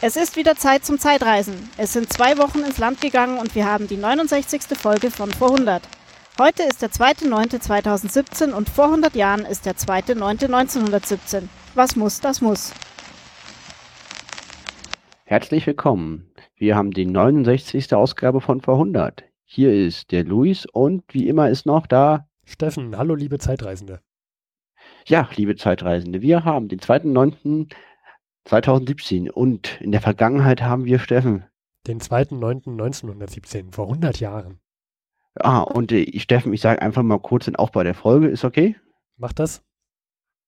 Es ist wieder Zeit zum Zeitreisen. Es sind zwei Wochen ins Land gegangen und wir haben die 69. Folge von vor 100. Heute ist der 2.9.2017 und vor 100 Jahren ist der 2.9.1917. Was muss, das muss. Herzlich willkommen. Wir haben die 69. Ausgabe von vor 100. Hier ist der Luis und wie immer ist noch da Steffen. Hallo, liebe Zeitreisende. Ja, liebe Zeitreisende, wir haben den 2.9. 2017 und in der Vergangenheit haben wir Steffen. Den 2.9.1917, vor 100 Jahren. Ah, und äh, Steffen, ich sage einfach mal kurz den Aufbau der Folge, ist okay? Mach das.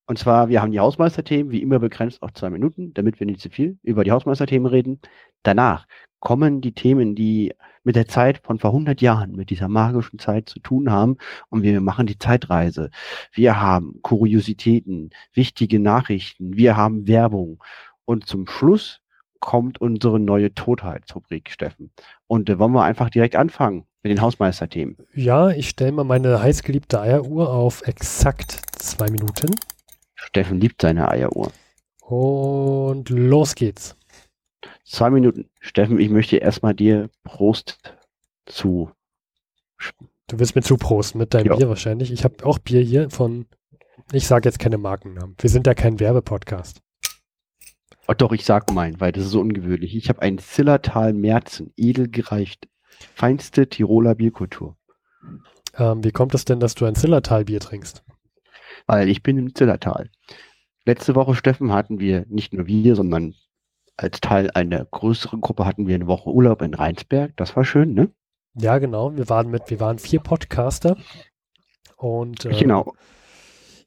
Und zwar, wir haben die Hausmeisterthemen, wie immer begrenzt auf zwei Minuten, damit wir nicht zu viel über die Hausmeisterthemen reden. Danach kommen die Themen, die mit der Zeit von vor 100 Jahren, mit dieser magischen Zeit zu tun haben. Und wir machen die Zeitreise. Wir haben Kuriositäten, wichtige Nachrichten, wir haben Werbung. Und zum Schluss kommt unsere neue Totheitsrubrik, Steffen. Und äh, wollen wir einfach direkt anfangen mit den Hausmeisterthemen? Ja, ich stelle mal meine heißgeliebte Eieruhr auf exakt zwei Minuten. Steffen liebt seine Eieruhr. Und los geht's. Zwei Minuten. Steffen, ich möchte erstmal dir Prost zu. Du willst mir zuprosten mit deinem Ja. Bier wahrscheinlich. Ich habe auch Bier hier von, ich sage jetzt keine Markennamen. Wir sind ja kein Werbepodcast. Oh, doch, ich sag mein, weil das ist so ungewöhnlich. Ich habe ein Zillertal Merzen, edel gereicht. Feinste Tiroler Bierkultur. Ähm, wie kommt es denn, dass du ein Zillertal-Bier trinkst? Weil ich bin im Zillertal. Letzte Woche, Steffen, hatten wir nicht nur wir, sondern als Teil einer größeren Gruppe hatten wir eine Woche Urlaub in Rheinsberg. Das war schön, ne? Ja, genau. Wir waren mit, wir waren vier Podcaster. Und ähm, Genau.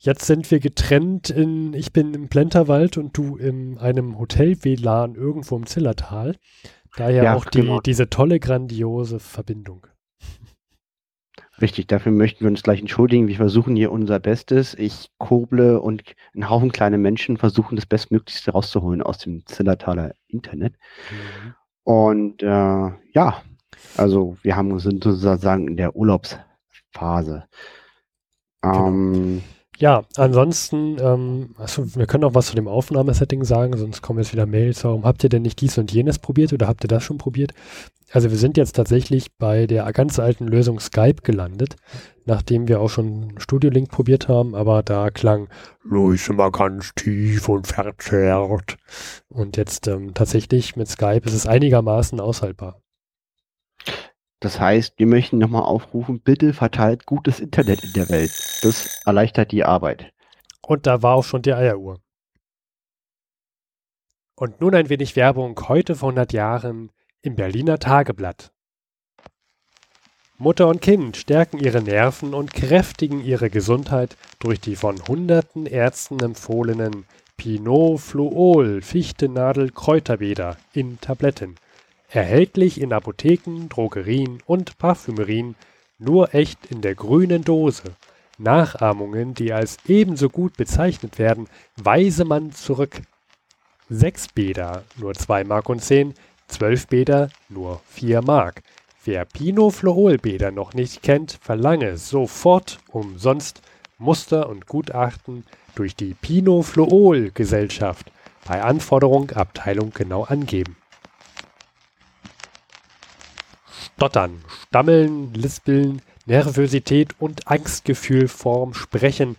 Jetzt sind wir getrennt in, ich bin im Plenterwald und du in einem Hotel-WLAN irgendwo im Zillertal. Daher Ja, auch die, genau. diese tolle, grandiose Verbindung. Richtig, dafür möchten wir uns gleich entschuldigen. Wir versuchen hier unser Bestes. Ich kurble und ein Haufen kleine Menschen versuchen das Bestmöglichste rauszuholen aus dem Zillertaler Internet. Und äh, ja, also wir haben sind sozusagen in der Urlaubsphase. Genau. Ähm, Ja, ansonsten, ähm, achso, wir können auch was zu dem Aufnahmesetting sagen, sonst kommen jetzt wieder Mails. Warum habt ihr denn nicht dies und jenes probiert oder habt ihr das schon probiert? Also wir sind jetzt tatsächlich bei der ganz alten Lösung Skype gelandet, nachdem wir auch schon Studio Link probiert haben, aber da klang Luis immer ganz tief und verzerrt. Und jetzt ähm, tatsächlich mit Skype ist es einigermaßen aushaltbar. Das heißt, wir möchten nochmal aufrufen, bitte verteilt gutes Internet in der Welt. Das erleichtert die Arbeit. Und da war auch schon die Eieruhr. Und nun ein wenig Werbung heute vor 100 Jahren im Berliner Tageblatt. Mutter und Kind stärken ihre Nerven und kräftigen ihre Gesundheit durch die von hunderten Ärzten empfohlenen Pinot-Fluol Fichtenadel-Kräuterbäder in Tabletten. Erhältlich in Apotheken, Drogerien und Parfümerien, nur echt in der grünen Dose. Nachahmungen, die als ebenso gut bezeichnet werden, weise man zurück. Sechs Bäder, nur 2 Mark und 10, zwölf Bäder, nur 4 Mark. Wer Pinot Fluol Bäder noch nicht kennt, verlange sofort umsonst Muster und Gutachten durch die Pinot Fluol Gesellschaft. Bei Anforderung Abteilung genau angeben. Stottern, Stammeln, Lispeln, Nervosität und Angstgefühl vorm Sprechen,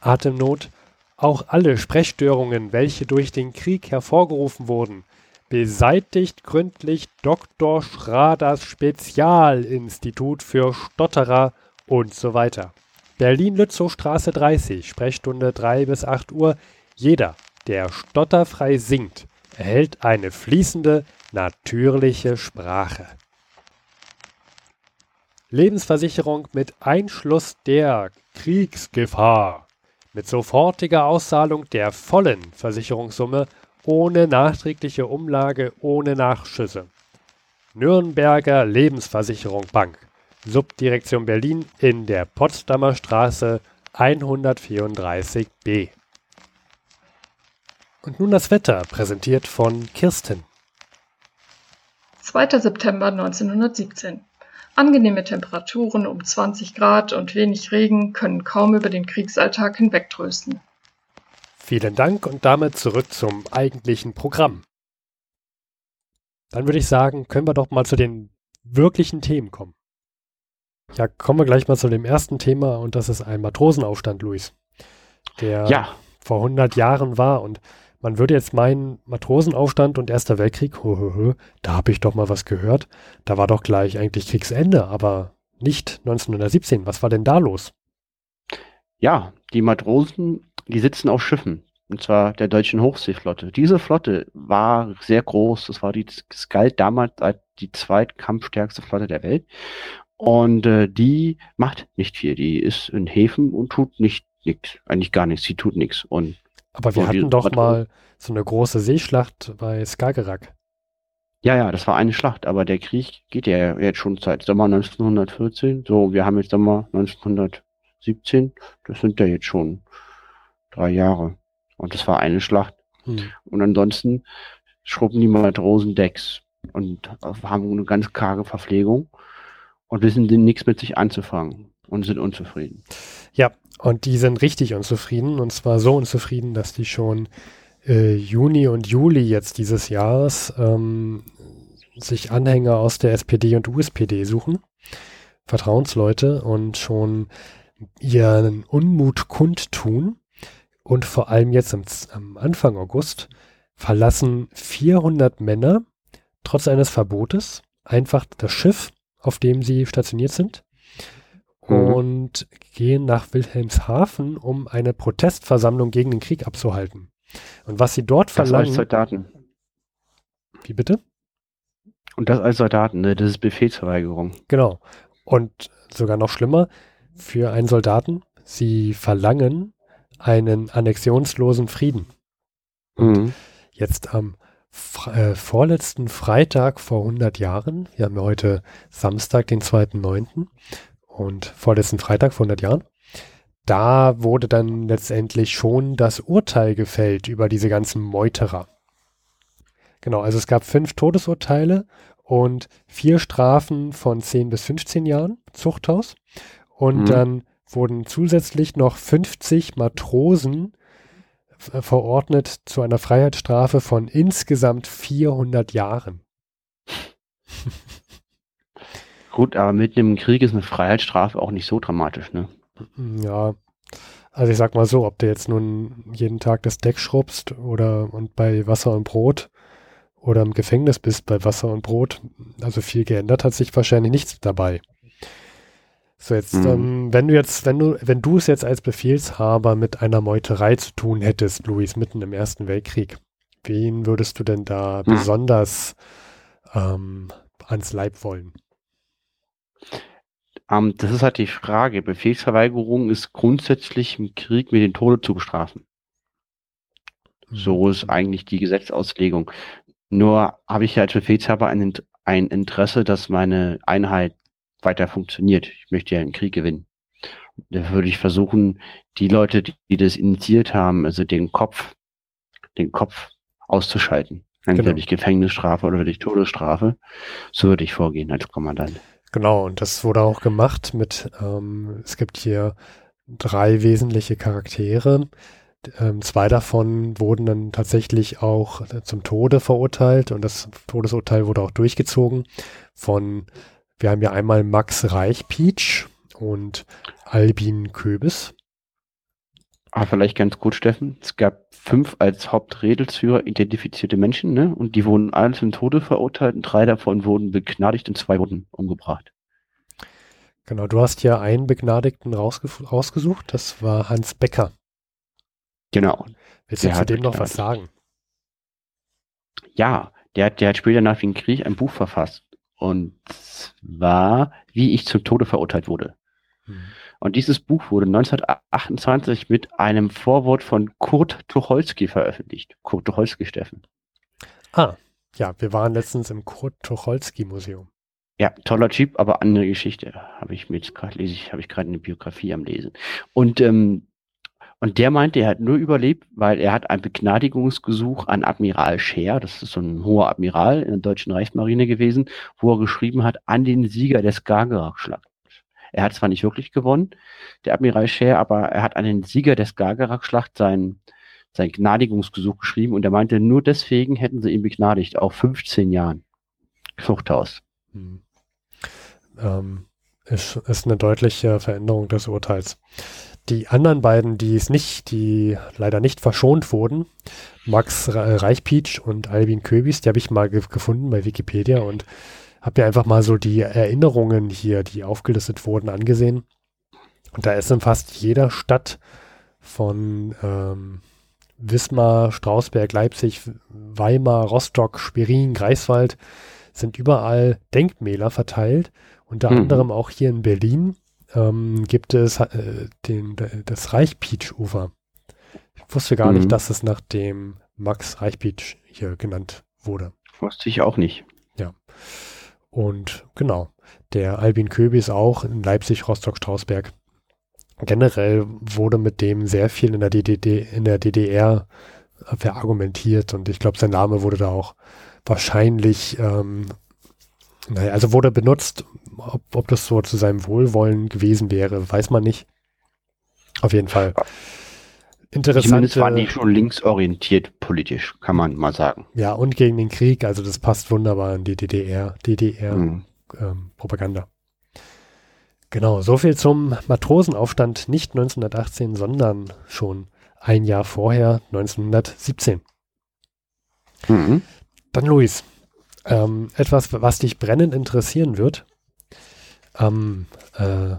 Atemnot, auch alle Sprechstörungen, welche durch den Krieg hervorgerufen wurden, beseitigt gründlich Dr. Schraders Spezialinstitut für Stotterer und so weiter. Berlin-Lützow-Straße 30, Sprechstunde 3 bis 8 Uhr. Jeder, der stotterfrei singt, erhält eine fließende, natürliche Sprache. Lebensversicherung mit Einschluss der Kriegsgefahr. Mit sofortiger Auszahlung der vollen Versicherungssumme ohne nachträgliche Umlage, ohne Nachschüsse. Nürnberger Lebensversicherung Bank. Subdirektion Berlin in der Potsdamer Straße 134b. Und nun das Wetter, präsentiert von Kirsten. 2. September 1917. Angenehme Temperaturen um 20 Grad und wenig Regen können kaum über den Kriegsalltag hinwegtrösten. Vielen Dank und damit zurück zum eigentlichen Programm. Dann würde ich sagen, können wir doch mal zu den wirklichen Themen kommen. Ja, kommen wir gleich mal zu dem ersten Thema und das ist ein Matrosenaufstand, Luis. Der Ja, vor 100 Jahren war und man würde jetzt meinen, Matrosenaufstand und Erster Weltkrieg, hö, hö, hö, da habe ich doch mal was gehört. Da war doch gleich eigentlich Kriegsende, aber nicht 1917. Was war denn da los? ja, die Matrosen, die sitzen auf Schiffen. Und zwar der deutschen Hochseeflotte. Diese Flotte war sehr groß. Das war die, es galt damals als die zweitkampfstärkste Flotte der Welt. Und äh, die macht nicht viel. Die ist in Häfen und tut nicht nichts. Eigentlich gar nichts. Sie tut nichts. Und Aber wir hatten doch mal so eine große Seeschlacht bei Skagerrak. ja, ja, das war eine Schlacht. Aber der Krieg geht ja jetzt schon seit Sommer 1914. So, wir haben jetzt Sommer 1917. Das sind ja jetzt schon drei Jahre. Und das war eine Schlacht. Hm. Und ansonsten schrubben die Matrosen Decks und haben eine ganz karge Verpflegung und wissen nichts mit sich anzufangen und sind unzufrieden. Ja, und die sind richtig unzufrieden und zwar so unzufrieden, dass die schon äh, Juni und Juli jetzt dieses Jahres ähm, sich Anhänger aus der SPD und USPD suchen, Vertrauensleute und schon ihren Unmut kundtun und vor allem jetzt am, am Anfang August verlassen 400 Männer trotz eines Verbotes einfach das Schiff, auf dem sie stationiert sind Mhm. und gehen nach Wilhelmshaven, um eine Protestversammlung gegen den Krieg abzuhalten. Und was sie dort Das als verlangen, Soldaten. wie bitte? Und das als Soldaten, ne? das ist Befehlsverweigerung. Genau. Und sogar noch schlimmer, für einen Soldaten, sie verlangen einen annexionslosen Frieden. Mhm. Jetzt am äh, vorletzten Freitag vor 100 Jahren, wir haben ja heute Samstag, den 2.9. und vorletzten Freitag vor 100 Jahren, da wurde dann letztendlich schon das Urteil gefällt über diese ganzen Meuterer. Genau, also es gab fünf Todesurteile und vier Strafen von 10 bis 15 Jahren Zuchthaus und Mhm. dann wurden zusätzlich noch 50 Matrosen äh, verordnet zu einer Freiheitsstrafe von insgesamt 400 Jahren. Gut, aber mitten im Krieg ist eine Freiheitsstrafe auch nicht so dramatisch, ne? Ja, also ich sag mal so, ob du jetzt nun jeden Tag das Deck schrubbst oder und bei Wasser und Brot oder im Gefängnis bist bei Wasser und Brot, also viel geändert hat sich wahrscheinlich nichts dabei. So jetzt, Mhm. ähm, wenn du jetzt, wenn du, wenn du es jetzt als Befehlshaber mit einer Meuterei zu tun hättest, Luis, mitten im Ersten Weltkrieg, wen würdest du denn da Hm. besonders ähm, ans Leib wollen? Ähm, das ist halt die Frage. Befehlsverweigerung ist grundsätzlich im Krieg mit dem Tode zu bestrafen. So ist eigentlich die Gesetzauslegung. Nur habe ich ja als Befehlshaber ein, ein Interesse, dass meine Einheit weiter funktioniert. Ich möchte ja einen Krieg gewinnen. Da würde ich versuchen, die Leute, die, die das initiiert haben, also den Kopf, den Kopf auszuschalten. Entweder Genau. durch Gefängnisstrafe oder durch Todesstrafe. So würde ich vorgehen als Kommandant. Genau, und das wurde auch gemacht mit, ähm, es gibt hier drei wesentliche Charaktere. Ähm, zwei davon wurden dann tatsächlich auch äh, zum Tode verurteilt und das Todesurteil wurde auch durchgezogen von, wir haben ja einmal Max Reichpietsch und Albin Köbis. Aber vielleicht ganz gut, Steffen. Es gab fünf als Hauptredelsführer identifizierte Menschen, ne? Und die wurden alle zum Tode verurteilt und drei davon wurden begnadigt und zwei wurden umgebracht. Genau, du hast ja einen Begnadigten rausge rausgesucht, das war Hans Becker. Genau. Willst du Der zu dem noch was sagen? Ja, der, hat- der hat später nach dem Krieg ein Buch verfasst. Und zwar, wie ich zum Tode verurteilt wurde. Hm. Und dieses Buch wurde 1928 mit einem Vorwort von Kurt Tucholsky veröffentlicht. Kurt Tucholsky, Steffen. Ah, ja, wir waren letztens im Kurt Tucholsky Museum. Ja, toller Typ, aber andere Geschichte. Habe ich mir jetzt gerade lese ich, habe ich gerade eine Biografie am Lesen. Und ähm, und der meinte, er hat nur überlebt, weil er hat ein Begnadigungsgesuch an Admiral Scheer, das ist so ein hoher Admiral in der deutschen Reichsmarine gewesen, wo er geschrieben hat an den Sieger des Skagerrak-Schlachts. Er hat zwar nicht wirklich gewonnen, der Admiral Scheer, aber er hat an den Sieger des Skagerrak-Schlacht sein sein Gnadigungsgesuch geschrieben und er meinte, nur deswegen hätten sie ihn begnadigt, auf 15 Jahren. Zuchthaus. Hm. Ähm, ist, ist eine deutliche Veränderung des Urteils. Die anderen beiden, die es nicht, die leider nicht verschont wurden, Max Reichpietsch und Albin Köbis, die habe ich mal ge gefunden bei Wikipedia und habe mir einfach mal so die Erinnerungen hier, die aufgelistet wurden, angesehen. Und da ist in fast jeder Stadt von ähm, Wismar, Strausberg, Leipzig, Weimar, Rostock, Schwerin, Greifswald sind überall Denkmäler verteilt. Unter mhm. anderem auch hier in Berlin ähm, gibt es äh, den, das Reichpietsch-Ufer. Ich wusste gar mhm. nicht, dass es nach dem Max Reichpietsch hier genannt wurde. Wusste ich auch nicht. Ja. Und genau, der Albin Köbis auch in Leipzig, Rostock, Strausberg. Generell wurde mit dem sehr viel in der, DDD, in der DDR verargumentiert und ich glaube, sein Name wurde da auch wahrscheinlich, ähm, naja, also wurde benutzt, ob, ob das so zu seinem Wohlwollen gewesen wäre, weiß man nicht. Auf jeden Fall. Interessant. Zumindest waren die schon linksorientiert politisch, kann man mal sagen. Ja, und gegen den Krieg, also das passt wunderbar in die DDR, DDR-Propaganda. Mhm. Ähm, genau, so viel zum Matrosenaufstand, nicht 1918, sondern schon ein Jahr vorher, 1917. Mhm. Dann Luis, ähm, etwas, was dich brennend interessieren wird. Ähm, äh,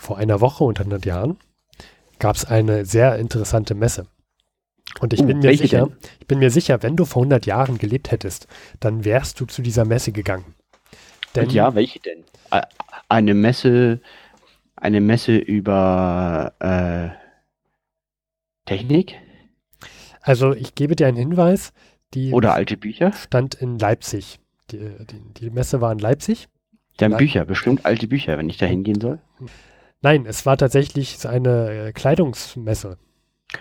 vor einer Woche und 100 Jahren gab es eine sehr interessante Messe. Und ich uh, bin mir sicher, denn? ich bin mir sicher, wenn du vor 100 Jahren gelebt hättest, dann wärst du zu dieser Messe gegangen. Denn, ja, welche denn? Eine Messe, eine Messe über äh, Technik? Also ich gebe dir einen Hinweis. Die Oder alte Bücher? Stand in Leipzig. Die, die, die Messe war in Leipzig. Die haben Bücher, bestimmt alte Bücher, wenn ich da hingehen soll. Nein, es war tatsächlich eine äh, Kleidungsmesse.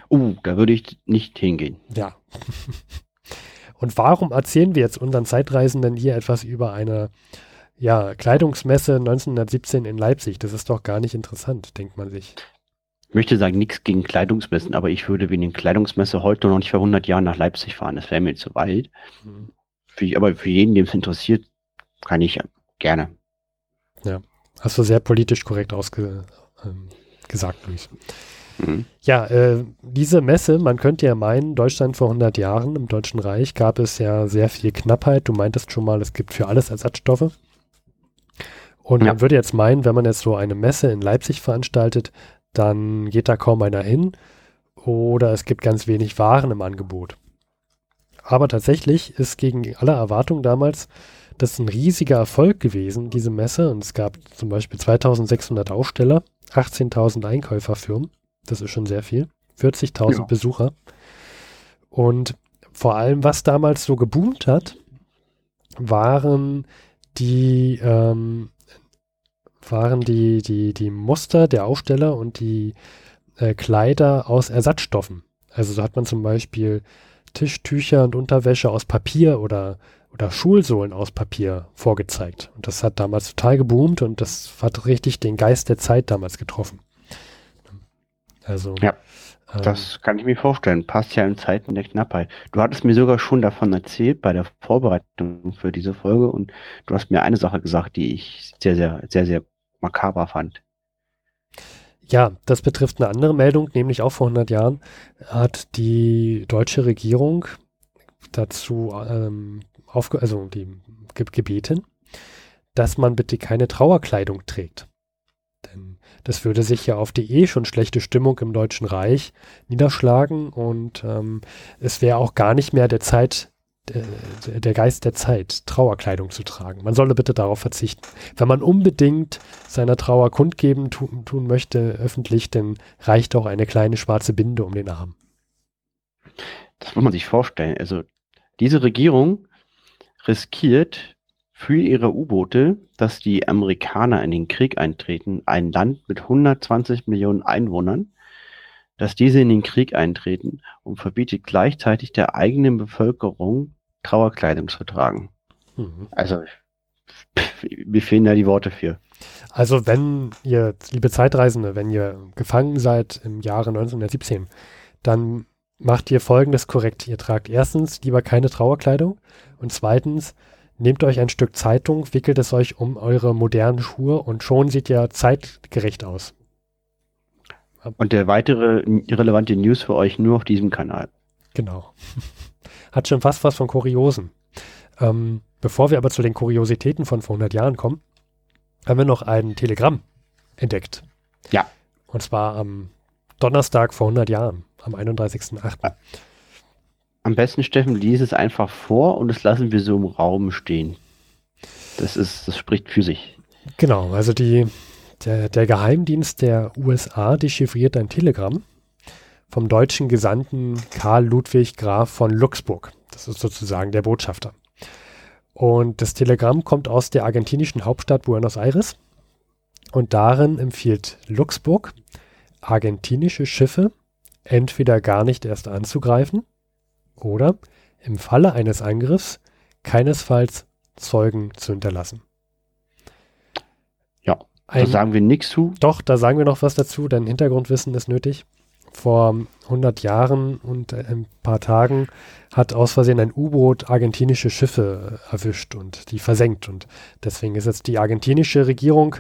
Uh, da würde ich nicht hingehen. Ja. Und warum erzählen wir jetzt unseren Zeitreisenden hier etwas über eine ja, Kleidungsmesse 1917 in Leipzig? Das ist doch gar nicht interessant, denkt man sich. Ich möchte sagen, nichts gegen Kleidungsmessen, aber ich würde wegen der Kleidungsmesse heute noch nicht vor 100 Jahren nach Leipzig fahren. Das wäre mir zu weit. Mhm. Für, aber für jeden, dem es interessiert, kann ich gerne. Ja, hast du sehr politisch korrekt ausgesagt, ähm, Luis. Mhm. Ja, äh, diese Messe, man könnte ja meinen, Deutschland vor 100 Jahren im Deutschen Reich gab es ja sehr viel Knappheit. Du meintest schon mal, es gibt für alles Ersatzstoffe. Und ja. man würde jetzt meinen, wenn man jetzt so eine Messe in Leipzig veranstaltet, dann geht da kaum einer hin oder es gibt ganz wenig Waren im Angebot. Aber tatsächlich ist gegen alle Erwartungen damals das ein riesiger Erfolg gewesen, diese Messe. Und es gab zum Beispiel 2600 Aussteller, 18.000 Einkäuferfirmen. Das ist schon sehr viel. 40.000 ja. Besucher. Und vor allem, was damals so geboomt hat, waren die ähm, waren die, die, die Muster der Aussteller und die äh, Kleider aus Ersatzstoffen. Also so hat man zum Beispiel Tischtücher und Unterwäsche aus Papier oder, oder Schulsohlen aus Papier vorgezeigt. Und das hat damals total geboomt und das hat richtig den Geist der Zeit damals getroffen. Also. Ja. Ähm, das kann ich mir vorstellen. Passt ja in Zeiten der Knappheit. Du hattest mir sogar schon davon erzählt bei der Vorbereitung für diese Folge und du hast mir eine Sache gesagt, die ich sehr, sehr, sehr, sehr makaber fand. Ja, das betrifft eine andere Meldung, nämlich auch vor 100 Jahren hat die deutsche Regierung dazu ähm, aufge also die ge gebeten, dass man bitte keine Trauerkleidung trägt. Denn das würde sich ja auf die eh schon schlechte Stimmung im Deutschen Reich niederschlagen und ähm, es wäre auch gar nicht mehr der Zeit der, der Geist der Zeit, Trauerkleidung zu tragen. Man solle bitte darauf verzichten. Wenn man unbedingt seiner Trauer kundgeben tun, tun möchte, öffentlich, dann reicht auch eine kleine schwarze Binde um den Arm. Das muss man sich vorstellen. Also diese Regierung riskiert für ihre U-Boote, dass die Amerikaner in den Krieg eintreten, ein Land mit 120 Millionen Einwohnern, dass diese in den Krieg eintreten und verbietet gleichzeitig der eigenen Bevölkerung Trauerkleidung zu tragen. Mhm. Also mir fehlen da die Worte für. Also wenn ihr, liebe Zeitreisende, wenn ihr gefangen seid im Jahre 1917, dann macht ihr folgendes korrekt. Ihr tragt erstens lieber keine Trauerkleidung und zweitens Nehmt euch ein Stück Zeitung, wickelt es euch um eure modernen Schuhe und schon sieht ihr zeitgerecht aus. Und der weitere relevante News für euch nur auf diesem Kanal. Genau. Hat schon fast was von Kuriosen. Ähm, bevor wir aber zu den Kuriositäten von vor 100 Jahren kommen, haben wir noch ein Telegramm entdeckt. Ja. Und zwar am Donnerstag vor 100 Jahren, am 31.08. Am besten, Steffen, lies es einfach vor und das lassen wir so im Raum stehen. Das ist, das spricht für sich. Genau, also die, der, der Geheimdienst der USA dechiffriert ein Telegramm vom deutschen Gesandten Karl Ludwig Graf von Luxburg. Das ist sozusagen der Botschafter. Und das Telegramm kommt aus der argentinischen Hauptstadt Buenos Aires. Und darin empfiehlt Luxburg, argentinische Schiffe entweder gar nicht erst anzugreifen oder im Falle eines Angriffs keinesfalls Zeugen zu hinterlassen. Ja, da sagen wir nichts zu. Doch, da sagen wir noch was dazu, denn Hintergrundwissen ist nötig. Vor 100 Jahren und ein paar Tagen hat aus Versehen ein U-Boot argentinische Schiffe erwischt und die versenkt. Und deswegen ist jetzt die argentinische Regierung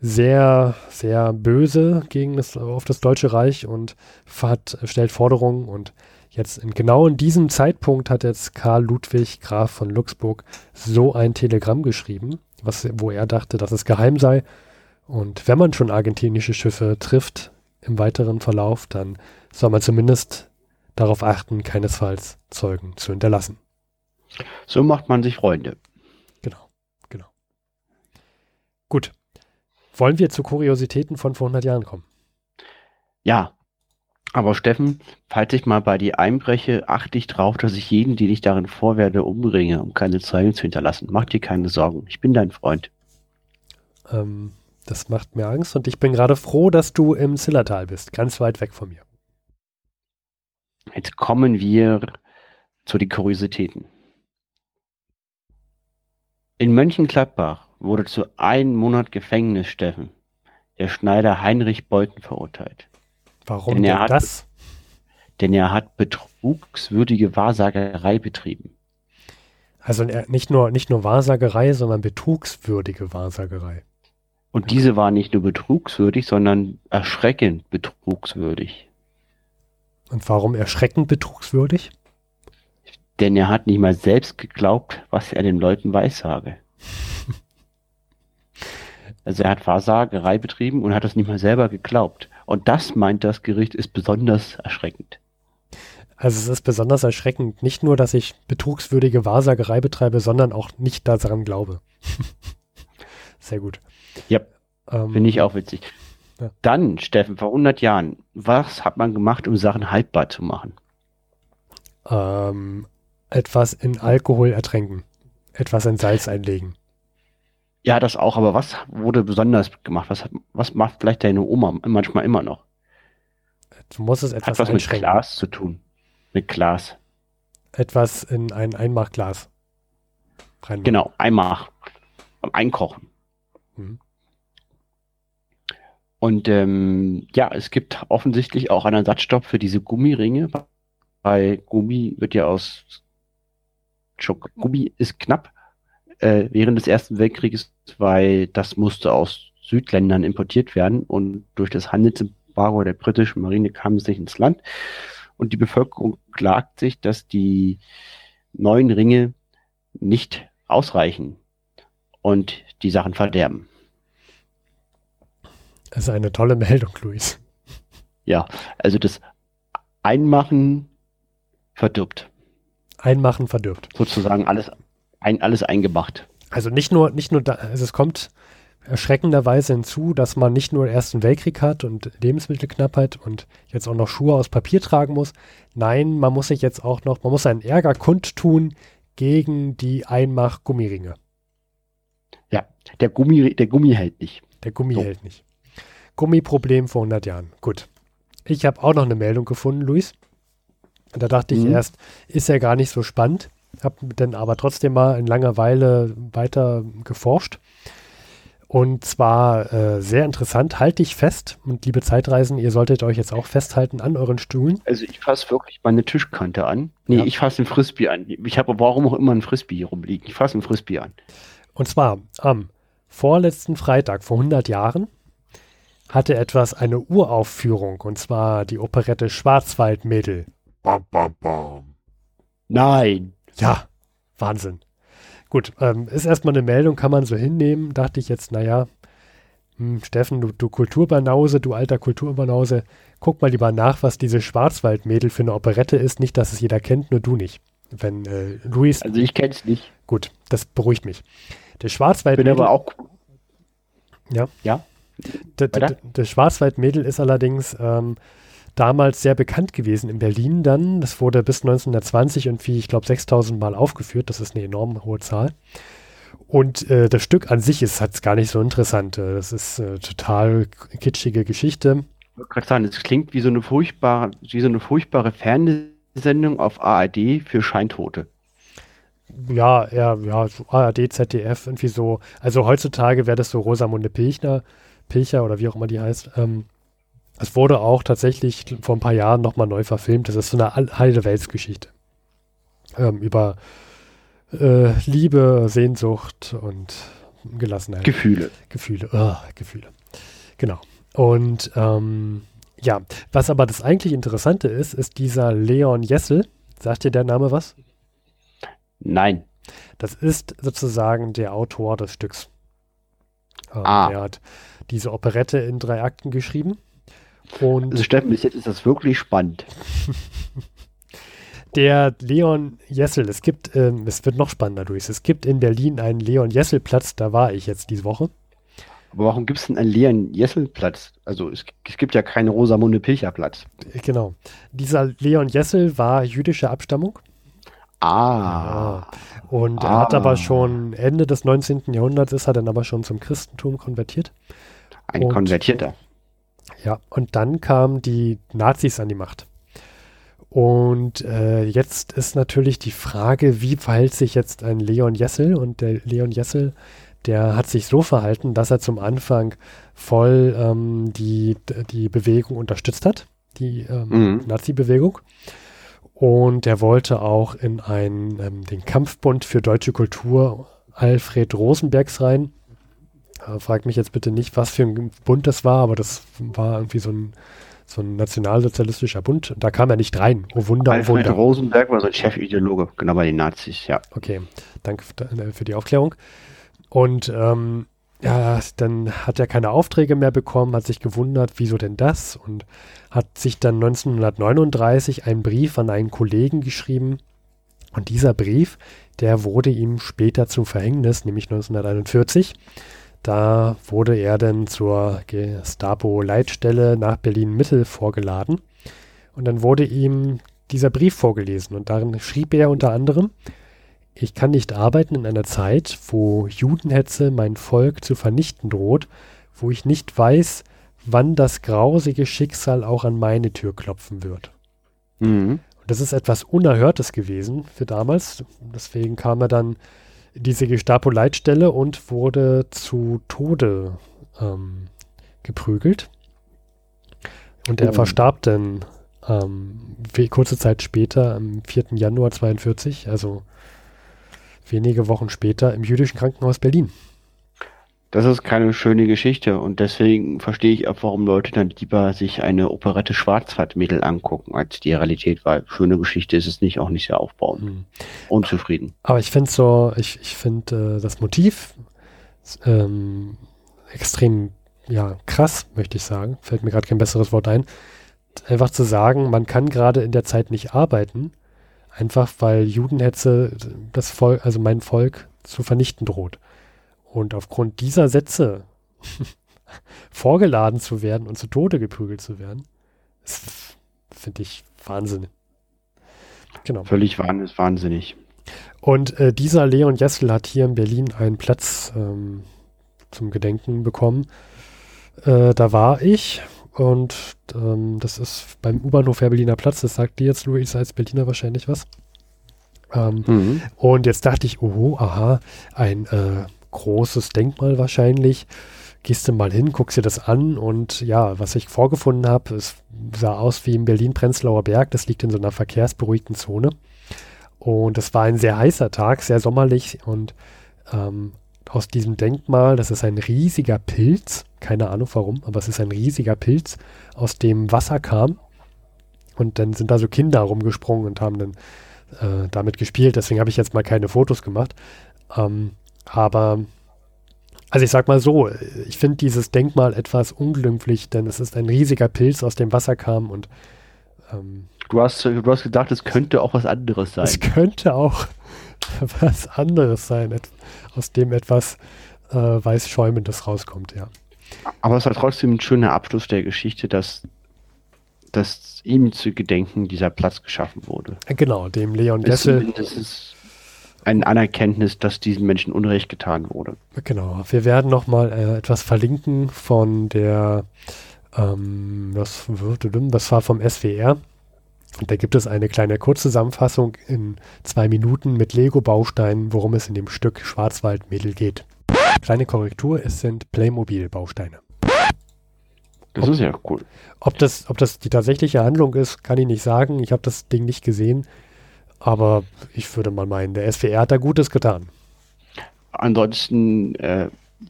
sehr, sehr böse gegen das, auf das Deutsche Reich und hat, stellt Forderungen. Und jetzt in, genau in diesem Zeitpunkt hat jetzt Karl Ludwig Graf von Luxburg so ein Telegramm geschrieben, was, wo er dachte, dass es geheim sei. Und wenn man schon argentinische Schiffe trifft im weiteren Verlauf, dann soll man zumindest darauf achten, keinesfalls Zeugen zu hinterlassen. So macht man sich Freunde. Genau, genau. Gut. Wollen wir zu Kuriositäten von vor 100 Jahren kommen? Ja. Aber Steffen, falls ich mal bei dir einbreche, achte ich drauf, dass ich jeden, den ich darin vorwerde, umbringe, um keine Zeugen zu hinterlassen. Mach dir keine Sorgen. Ich bin dein Freund. Ähm, das macht mir Angst und ich bin gerade froh, dass du im Zillertal bist, ganz weit weg von mir. Jetzt kommen wir zu den Kuriositäten. In Mönchengladbach wurde zu einem Monat Gefängnis Steffen der Schneider Heinrich Beuthen verurteilt. Warum Denn denn er hat- das? Denn er hat betrugswürdige Wahrsagerei betrieben. Also er- nicht nur, nicht nur Wahrsagerei, sondern betrugswürdige Wahrsagerei. Und diese war nicht nur betrugswürdig, sondern erschreckend betrugswürdig. Und warum erschreckend betrugswürdig? Denn er hat nicht mal selbst geglaubt, was er den Leuten weissage. Also er hat Wahrsagerei betrieben und hat das nicht mal selber geglaubt. Und das, meint das Gericht, ist besonders erschreckend. Also es ist besonders erschreckend, nicht nur, dass ich betrugswürdige Wahrsagerei betreibe, sondern auch nicht daran glaube. Sehr gut. Ja, Ähm, Finde ich auch witzig. Ja. Dann, Steffen, vor 100 Jahren, was hat man gemacht, um Sachen haltbar zu machen? ähm, etwas in Alkohol ertränken. Etwas in Salz einlegen. Ja, das auch, aber was wurde besonders gemacht? Was, hat, was macht vielleicht deine Oma manchmal immer noch? Du musst es Hat etwas was mit. Glas zu tun. Mit Glas. Etwas in ein Einmachglas. reinmachen. Genau, einmal beim Einkochen. Mhm. Und ähm, ja, es gibt offensichtlich auch einen Ersatzstoff für diese Gummiringe. Weil Gummi wird ja aus Schok Gummi ist knapp äh, während des Ersten Weltkrieges, weil das musste aus Südländern importiert werden und durch das Handelsembargo der britischen Marine kam es nicht ins Land. Und die Bevölkerung klagt sich, dass die neuen Ringe nicht ausreichen und die Sachen verderben. Das ist eine tolle Meldung, Luis. Ja, also das Einmachen verdirbt. Einmachen verdirbt. Sozusagen alles, ein, alles eingemacht. Also nicht nur, nicht nur da, also es kommt erschreckenderweise hinzu, dass man nicht nur den Ersten Weltkrieg hat und Lebensmittelknappheit und jetzt auch noch Schuhe aus Papier tragen muss. Nein, man muss sich jetzt auch noch, man muss seinen Ärger kundtun gegen die Einmach-Gummiringe. Ja, der Gummi, der Gummi hält nicht. Der Gummi So. hält nicht. Gummiproblem vor 100 Jahren. Gut. Ich habe auch noch eine Meldung gefunden, Luis. Und da dachte ich Mhm. erst, ist ja gar nicht so spannend. Habe dann aber trotzdem mal in Langeweile weiter geforscht. Und zwar äh, sehr interessant, halte ich fest. Und liebe Zeitreisen, ihr solltet euch jetzt auch festhalten an euren Stühlen. Also ich fasse wirklich meine Tischkante an. Nee, Ja. ich fasse einen Frisbee an. Ich habe warum auch immer einen Frisbee hier rumliegen. Ich fasse einen Frisbee an. Und zwar am vorletzten Freitag vor 100 Jahren hatte etwas eine Uraufführung. Und zwar die Operette Schwarzwaldmädel. Bam, bam, bam. Nein. Ja, Wahnsinn. Gut, ähm, ist erstmal eine Meldung, kann man so hinnehmen. Dachte ich jetzt, naja, hm, Steffen, du, du Kulturbanause, du alter Kulturbanause, guck mal lieber nach, was diese Schwarzwaldmädel für eine Operette ist. Nicht, dass es jeder kennt, nur du nicht. Wenn äh, Luis, Also ich kenne es nicht. gut, das beruhigt mich. Der Bin Schwarzwaldmädel, aber auch. Ja. Ja. der Schwarzwaldmädel ist allerdings ähm, damals sehr bekannt gewesen in Berlin dann. Das wurde bis 1920 und wie ich glaube 6000 Mal aufgeführt. Das ist eine enorm hohe Zahl. Und äh, das Stück an sich ist hat's gar nicht so interessant. Äh, Das ist äh, total kitschige Geschichte. Ich wollte gerade sagen, es klingt wie so eine furchtbare, wie so eine furchtbare Fernsehsendung auf ARD für Scheintote. Ja, ja, so ARD, ZDF, irgendwie so. Also heutzutage wäre das so Rosamunde Pilchner, Pilcher oder wie auch immer die heißt. Ähm, es wurde auch tatsächlich vor ein paar Jahren nochmal neu verfilmt. Das ist so eine heile Weltsgeschichte. Ähm, über äh, Liebe, Sehnsucht und Gelassenheit. Gefühle. Gefühle, ah, Gefühle. Genau. Und ähm, ja, was aber das eigentlich Interessante ist, ist dieser Leon Jessel. Sagt dir der Name was? Nein. Das ist sozusagen der Autor des Stücks. Ähm, Ah. Er hat diese Operette in drei Akten geschrieben. Und Also Steffen, bis jetzt ist das wirklich spannend. der Leon Jessel, es gibt, ähm, es wird noch spannender durch. Es gibt in Berlin einen Leon Jessel Platz, da war ich jetzt diese Woche. Aber warum gibt es denn einen leeren Jesselplatz? Also es, es gibt ja keinen Rosamunde Pilcher Platz. Äh, Genau. Dieser Leon Jessel war jüdischer Abstammung. Ah. Und er Ah. hat aber schon Ende des 19. Jahrhunderts ist er dann aber schon zum Christentum konvertiert. Ein Und- Konvertierter. Ja, und dann kamen die Nazis an die Macht. Und äh, jetzt ist natürlich die Frage, wie verhält sich jetzt ein Leon Jessel? Und der Leon Jessel, der hat sich so verhalten, dass er zum Anfang voll ähm, die, die Bewegung unterstützt hat, die ähm, Mhm. Nazi-Bewegung. Und er wollte auch in einen, ähm, den Kampfbund für deutsche Kultur Alfred Rosenbergs rein. Äh, frag mich jetzt bitte nicht, was für ein Bund das war, aber das war irgendwie so ein, so ein nationalsozialistischer Bund. Und da kam er nicht rein. Oh Wunder, oh Alfred Wunder. Rosenberg war so ein Chefideologe, genau bei den Nazis, ja. Okay, danke äh, für die Aufklärung. Und ähm, ja, dann hat er keine Aufträge mehr bekommen, hat sich gewundert, wieso denn das? Und hat sich dann 1939 einen Brief an einen Kollegen geschrieben. Und dieser Brief, der wurde ihm später zum Verhängnis, nämlich 1941. Da wurde er dann zur Gestapo-Leitstelle nach Berlin-Mitte vorgeladen. Und dann wurde ihm dieser Brief vorgelesen. Und darin schrieb er unter anderem, ich kann nicht arbeiten in einer Zeit, wo Judenhetze mein Volk zu vernichten droht, wo ich nicht weiß, wann das grausige Schicksal auch an meine Tür klopfen wird. Mhm. Und das ist etwas Unerhörtes gewesen für damals. Deswegen kam er dann diese Gestapo-Leitstelle und wurde zu Tode ähm, geprügelt. Und er Oh. verstarb dann ähm, kurze Zeit später, am 4. Januar 42, also wenige Wochen später, im jüdischen Krankenhaus Berlin. Das ist keine schöne Geschichte und deswegen verstehe ich auch, warum Leute dann lieber sich eine Operette Schwarzwaldmädel angucken, als die Realität, weil schöne Geschichte ist es nicht, auch nicht sehr aufbauend. Hm. Unzufrieden. Aber ich finde so, ich, ich finde äh, das Motiv ähm, extrem ja, krass, möchte ich sagen. Fällt mir gerade kein besseres Wort ein. Einfach zu sagen, man kann gerade in der Zeit nicht arbeiten, einfach weil Judenhetze das Volk, also mein Volk zu vernichten droht. Und aufgrund dieser Sätze vorgeladen zu werden und zu Tode geprügelt zu werden, ist, finde ich Wahnsinn. Genau. Völlig wahn wahnsinnig. Und äh, dieser Leon Jessel hat hier in Berlin einen Platz ähm, zum Gedenken bekommen. Äh, da war ich und ähm, das ist beim U-Bahnhof Herr Berliner Platz. Das sagt dir jetzt, Luis, als Berliner wahrscheinlich was. Ähm, Mhm. und jetzt dachte ich, oh, aha, ein äh, großes Denkmal wahrscheinlich. Gehst du mal hin, guckst dir das an und ja, was ich vorgefunden habe, es sah aus wie im Berlin-Prenzlauer Berg. Das liegt in so einer verkehrsberuhigten Zone. Und es war ein sehr heißer Tag, sehr sommerlich und ähm, aus diesem Denkmal, das ist ein riesiger Pilz, keine Ahnung warum, aber es ist ein riesiger Pilz, aus dem Wasser kam. Und dann sind da so Kinder rumgesprungen und haben dann äh, damit gespielt. Deswegen habe ich jetzt mal keine Fotos gemacht. Ähm, aber, also ich sag mal so, ich finde dieses Denkmal etwas unglimpflich, denn es ist ein riesiger Pilz, aus dem Wasser kam und ähm, du, hast, du hast gedacht, es könnte auch was anderes sein. Es könnte auch was anderes sein, aus dem etwas äh, weiß-schäumendes rauskommt, ja. Aber es war trotzdem ein schöner Abschluss der Geschichte, dass, dass ihm zu gedenken dieser Platz geschaffen wurde. Genau, dem Leon Dessel. Ist ein Anerkenntnis, dass diesen Menschen Unrecht getan wurde. Genau, wir werden nochmal äh, etwas verlinken von der, ähm, das, das war vom SWR, und da gibt es eine kleine Kurzzusammenfassung in zwei Minuten mit Lego-Bausteinen, worum es in dem Stück Schwarzwaldmädel geht. Kleine Korrektur, es sind Playmobil-Bausteine. Das ob, ist ja cool. Ob das, ob das die tatsächliche Handlung ist, kann ich nicht sagen. Ich habe das Ding nicht gesehen. Aber ich würde mal meinen, der SWR hat da Gutes getan. Ansonsten äh,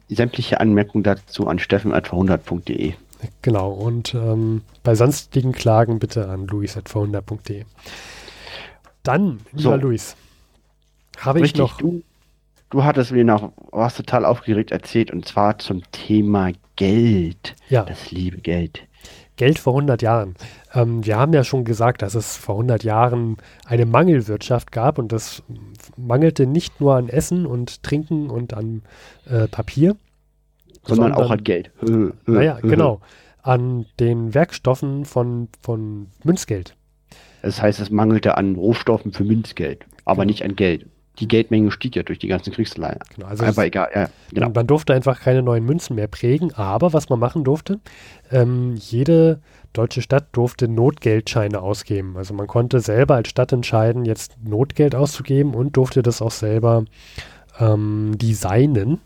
sämtliche Anmerkungen dazu an steffen.100.de. Genau, und ähm, bei sonstigen Klagen bitte an luis.vorhundert.de. Dann, lieber so. Luis, habe ich noch. Du, du hattest mir noch was total aufgeregt erzählt und zwar zum Thema Geld. Ja. Das liebe Geld. Geld vor 100 Jahren. Ähm, wir haben ja schon gesagt, dass es vor 100 Jahren eine Mangelwirtschaft gab und das mangelte nicht nur an Essen und Trinken und an äh, Papier, sondern, sondern auch an Geld. Naja, genau. An den Werkstoffen von, von Münzgeld. Das heißt, es mangelte an Rohstoffen für Münzgeld, aber genau. nicht an Geld. Die Geldmenge stieg ja durch die ganzen Kriegsleihen. Genau, also aber egal, ja, genau. Man durfte einfach keine neuen Münzen mehr prägen, aber was man machen durfte, ähm, jede deutsche Stadt durfte Notgeldscheine ausgeben. Also man konnte selber als Stadt entscheiden, jetzt Notgeld auszugeben und durfte das auch selber ähm, designen.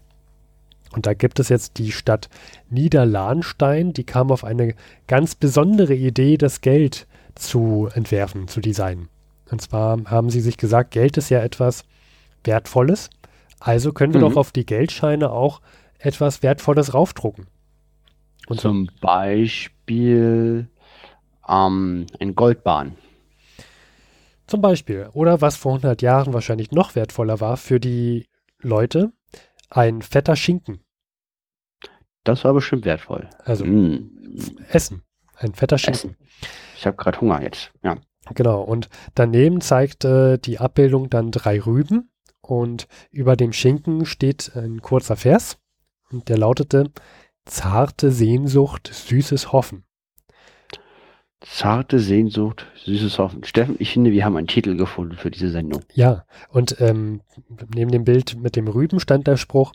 Und da gibt es jetzt die Stadt Niederlahnstein, die kam auf eine ganz besondere Idee, das Geld zu entwerfen, zu designen. Und zwar haben sie sich gesagt, Geld ist ja etwas Wertvolles, also können wir mhm. doch auf die Geldscheine auch etwas Wertvolles raufdrucken. Und Zum Beispiel ähm, ein Goldbahn. Zum Beispiel. Oder was vor 100 Jahren wahrscheinlich noch wertvoller war für die Leute, ein fetter Schinken. Das war bestimmt wertvoll. Also mm. Essen. Ein fetter Schinken. Essen. Ich habe gerade Hunger jetzt. Ja. Genau. Und daneben zeigt äh, die Abbildung dann drei Rüben. Und über dem Schinken steht ein kurzer Vers. Und der lautete: Zarte Sehnsucht, süßes Hoffen. Zarte Sehnsucht, süßes Hoffen. Steffen, ich finde, wir haben einen Titel gefunden für diese Sendung. Ja, und ähm, neben dem Bild mit dem Rüben stand der Spruch,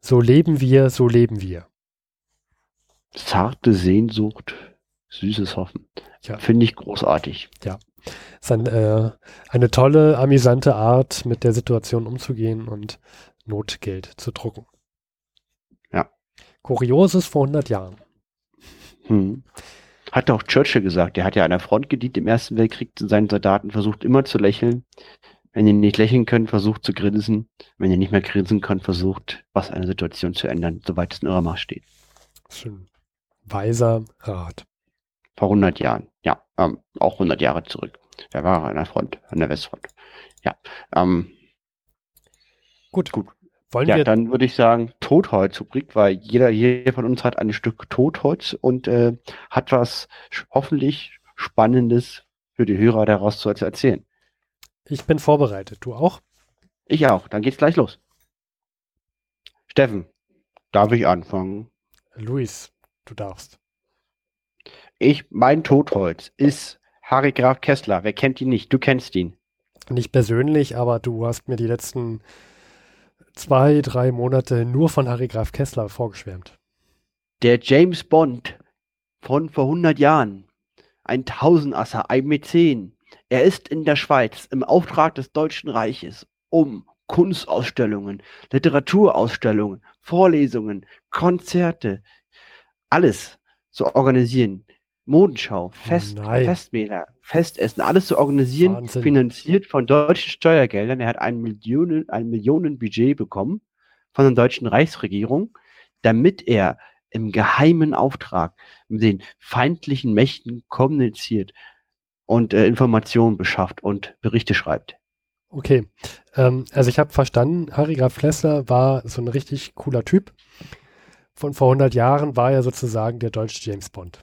so leben wir, so leben wir. Zarte Sehnsucht, süßes Hoffen. Ja. Finde ich großartig. Ja. Ist ein, äh, eine tolle, amüsante Art, mit der Situation umzugehen und Notgeld zu drucken. Ja. Kurioses vor 100 Jahren. Hm. Hat auch Churchill gesagt, der hat ja an der Front gedient im Ersten Weltkrieg seinen Soldaten, versucht immer zu lächeln. Wenn ihr nicht lächeln könnt, versucht zu grinsen. Wenn ihr nicht mehr grinsen könnt, versucht, was eine Situation zu ändern, soweit es in eurer Macht steht. Schön. Weiser Rat. Vor 100 Jahren, ja, ähm, auch 100 Jahre zurück. Er war an der Front, an der Westfront. Ja, ähm, gut, gut. Wollen ja, wir dann würde ich sagen, Totholzrubrik, weil jeder hier von uns hat ein Stück Totholz und äh, hat was hoffentlich Spannendes für die Hörer daraus zu erzählen. Ich bin vorbereitet. Du auch? Ich auch. Dann geht's gleich los. Steffen, darf ich anfangen? Luis, du darfst. Ich, mein Totholz ist Harry Graf Kessler. Wer kennt ihn nicht? Du kennst ihn. Nicht persönlich, aber du hast mir die letzten zwei, drei Monate nur von Harry Graf Kessler vorgeschwärmt. Der James Bond von vor 100 Jahren. Ein Tausendasser, ein Mäzen. Er ist in der Schweiz im Auftrag des Deutschen Reiches, um Kunstausstellungen, Literaturausstellungen, Vorlesungen, Konzerte, alles zu organisieren. Modenschau, Fest, Nein. Festmäler, Festessen, alles zu organisieren, Wahnsinn. finanziert von deutschen Steuergeldern. Er hat ein Millionen, ein Millionenbudget bekommen von der deutschen Reichsregierung, damit er im geheimen Auftrag mit den feindlichen Mächten kommuniziert und äh, Informationen beschafft und Berichte schreibt. Okay, ähm, also ich habe verstanden, Harry Graf Flessler war so ein richtig cooler Typ. Von vor 100 Jahren war er sozusagen der deutsche James Bond.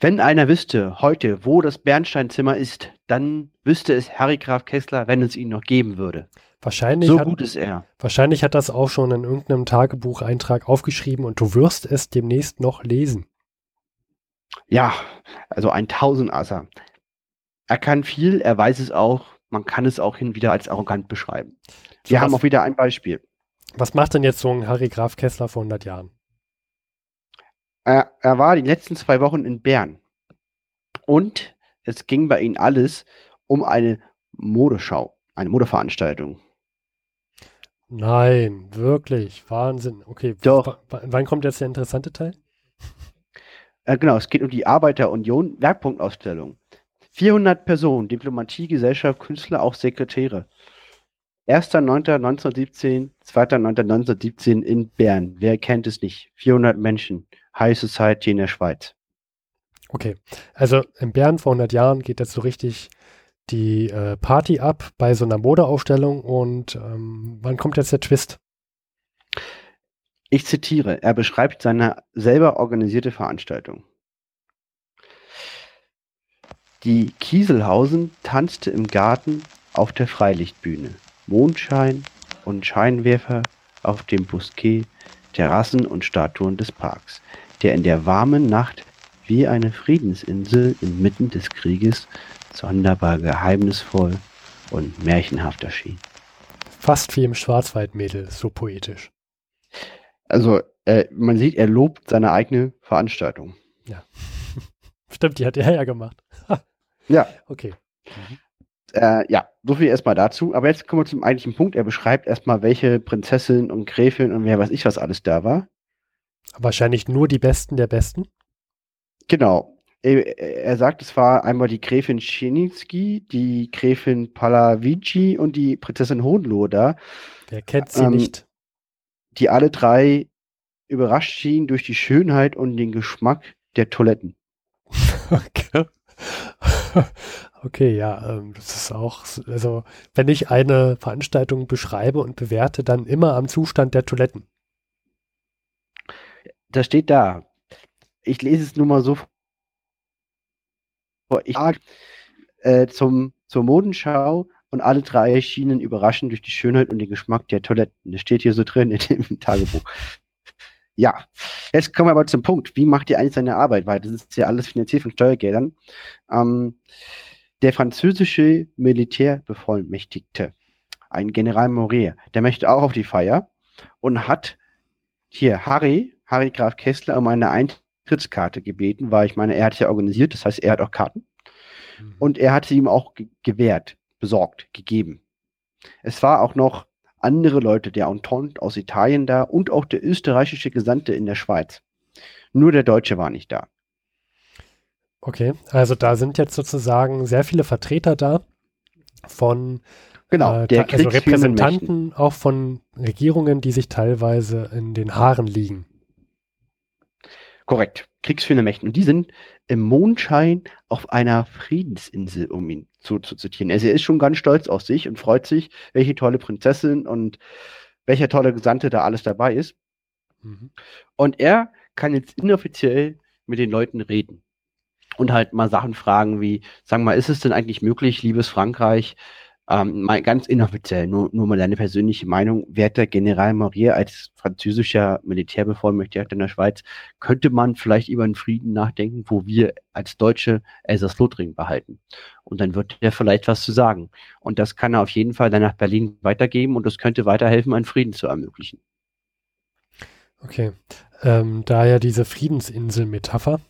Wenn einer wüsste heute, wo das Bernsteinzimmer ist, dann wüsste es Harry Graf Kessler, wenn es ihn noch geben würde. Wahrscheinlich, So hat, gut ist er. wahrscheinlich hat das auch schon in irgendeinem Tagebucheintrag aufgeschrieben und du wirst es demnächst noch lesen. Ja, also ein Tausendasser. Er kann viel, er weiß es auch, man kann es auch hin und wieder als arrogant beschreiben. Wir So, haben auch wieder ein Beispiel. was macht denn jetzt so ein Harry Graf Kessler vor 100 Jahren? Er, er war die letzten zwei Wochen in Bern. Und es ging bei ihm alles um eine Modeschau, eine Modeveranstaltung. Nein, wirklich, Wahnsinn. Okay, Doch. wann kommt jetzt der interessante Teil? Äh, genau, es geht um die Arbeiterunion Werkpunktausstellung. 400 Personen, Diplomatie, Gesellschaft, Künstler, auch Sekretäre. 1.9.1917, 2.9.1917 in Bern. Wer kennt es nicht? 400 Menschen. High Society in der Schweiz. Okay, also in Bern vor 100 Jahren geht jetzt so richtig die äh, Party ab bei so einer Modeausstellung und ähm, wann kommt jetzt der Twist? Ich zitiere, er beschreibt seine selber organisierte Veranstaltung. Die Kieselhausen tanzte im Garten auf der Freilichtbühne. Mondschein und Scheinwerfer auf dem Bousquet, Terrassen und Statuen des Parks, der in der warmen Nacht wie eine Friedensinsel inmitten des Krieges sonderbar geheimnisvoll und märchenhaft erschien. Fast wie im Schwarzwaldmädel, so poetisch. Also, äh, man sieht, er lobt seine eigene Veranstaltung. Stimmt, die hat er ja gemacht. Ja. Okay. Äh, ja, so viel erstmal dazu. Aber jetzt kommen wir zum eigentlichen Punkt. Er beschreibt erstmal, welche Prinzessin und Gräfin und wer weiß ich was alles da war. Wahrscheinlich nur die Besten der Besten. Genau. Er, er sagt, es war einmal die Gräfin Schenitzky, die Gräfin Palavici und die Prinzessin Hohenlohe da, Wer kennt sie Ähm, nicht? die alle drei überrascht schienen durch die Schönheit und den Geschmack der Toiletten. Okay. Okay, ja, ähm, das ist auch, also wenn ich eine Veranstaltung beschreibe und bewerte, dann immer am Zustand der Toiletten. Das steht da. Ich lese es nur mal so vor. Ich sag, äh, zum, zur Modenschau und alle drei erschienen überraschend durch die Schönheit und den Geschmack der Toiletten. Das steht hier so drin in dem Tagebuch. Ja, jetzt kommen wir aber zum Punkt. Wie macht ihr eigentlich seine Arbeit? Weil das ist ja alles finanziert von Steuergeldern. Ähm, der französische Militärbevollmächtigte, ein General Moret, der möchte auch auf die Feier und hat hier Harry, Harry Graf Kessler, um eine Eintrittskarte gebeten, weil ich meine, er hat es ja organisiert, das heißt, er hat auch Karten. Und er hat sie ihm auch ge gewährt, besorgt, gegeben. Es war auch noch andere Leute, der Entente aus Italien da und auch der österreichische Gesandte in der Schweiz. Nur der Deutsche war nicht da. Okay, also da sind jetzt sozusagen sehr viele Vertreter da von Genau, äh, also. Repräsentanten auch von Regierungen, die sich teilweise in den Haaren liegen. Korrekt, kriegsführende Mächten. Und die sind im Mondschein auf einer Friedensinsel, um ihn zu, zu zitieren. Also er ist schon ganz stolz auf sich und freut sich, welche tolle Prinzessin und welcher tolle Gesandte da alles dabei ist. Mhm. Und er kann jetzt inoffiziell mit den Leuten reden. Und halt mal Sachen fragen wie, sagen wir mal, ist es denn eigentlich möglich, liebes Frankreich, ähm, mal ganz inoffiziell, nur, nur mal deine persönliche Meinung, werter General Maurier als französischer Militärbevollmächtigter in der Schweiz, könnte man vielleicht über einen Frieden nachdenken, wo wir als Deutsche Elsass-Lothringen behalten. Und dann wird er vielleicht was zu sagen. Und das kann er auf jeden Fall dann nach Berlin weitergeben und das könnte weiterhelfen, einen Frieden zu ermöglichen. Okay, ähm, daher diese Friedensinsel-Metapher.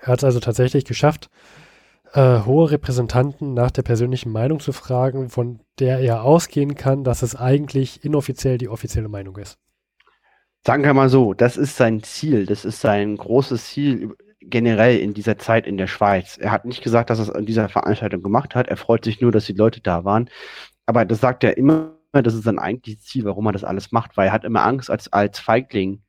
Er hat es also tatsächlich geschafft, äh, hohe Repräsentanten nach der persönlichen Meinung zu fragen, von der er ausgehen kann, dass es eigentlich inoffiziell die offizielle Meinung ist. Sagen wir mal so, das ist sein Ziel, das ist sein großes Ziel generell in dieser Zeit in der Schweiz. Er hat nicht gesagt, dass er es an dieser Veranstaltung gemacht hat. Er freut sich nur, dass die Leute da waren. Aber das sagt er immer, das ist sein eigentliches Ziel, warum er das alles macht, weil er hat immer Angst, als, als Feigling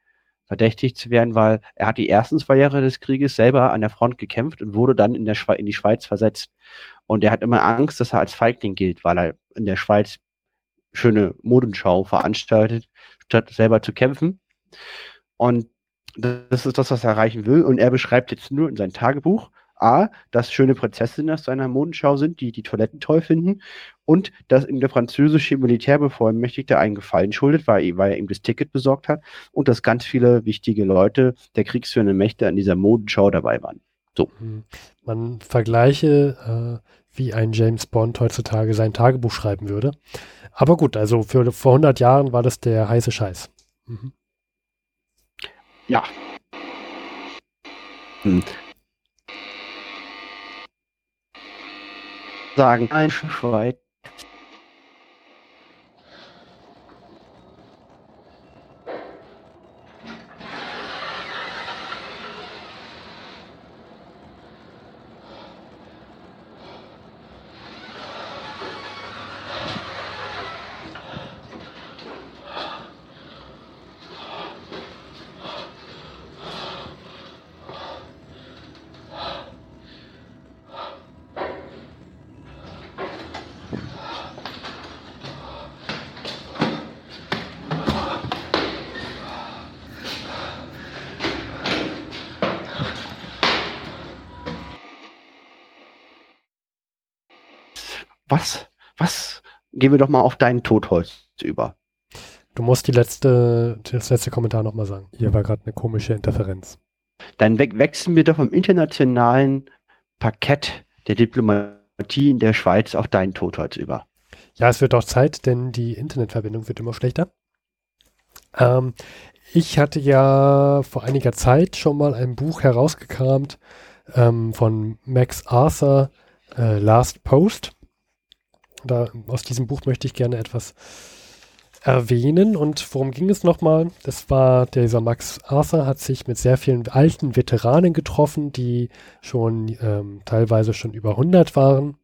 verdächtig zu werden, weil er hat die ersten zwei Jahre des Krieges selber an der Front gekämpft und wurde dann in, der Schwe in die Schweiz versetzt. Und er hat immer Angst, dass er als Feigling gilt, weil er in der Schweiz schöne Modenschau veranstaltet, statt selber zu kämpfen. Und das ist das, was er erreichen will. Und er beschreibt jetzt nur in seinem Tagebuch, A, dass schöne Prinzessinnen aus seiner Modenschau sind, die die Toiletten toll finden. Und dass ihm der französische Militärbevollmächtigte einen Gefallen schuldet, weil, weil er ihm das Ticket besorgt hat. Und dass ganz viele wichtige Leute der kriegsführenden Mächte an dieser Modenschau dabei waren. So. Hm. Man vergleiche, äh, wie ein James Bond heutzutage sein Tagebuch schreiben würde. Aber gut, also für vor 100 Jahren war das der heiße Scheiß. Mhm. Ja. Hm. Sagen, ein Schweiz was, was, gehen wir doch mal auf deinen Totholz über. Du musst die letzte, das letzte Kommentar nochmal sagen. Hier war gerade eine komische Interferenz. Dann we wechseln wir doch vom internationalen Parkett der Diplomatie in der Schweiz auf deinen Totholz über. Ja, es wird auch Zeit, denn die Internetverbindung wird immer schlechter. Ähm, ich hatte ja vor einiger Zeit schon mal ein Buch herausgekramt ähm, von Max Arthur, äh, Last Post. Da, aus diesem Buch möchte ich gerne etwas erwähnen. Und worum ging es nochmal? Das war, dieser Max Arthur hat sich mit sehr vielen alten Veteranen getroffen, die schon ähm, teilweise schon über 100 waren.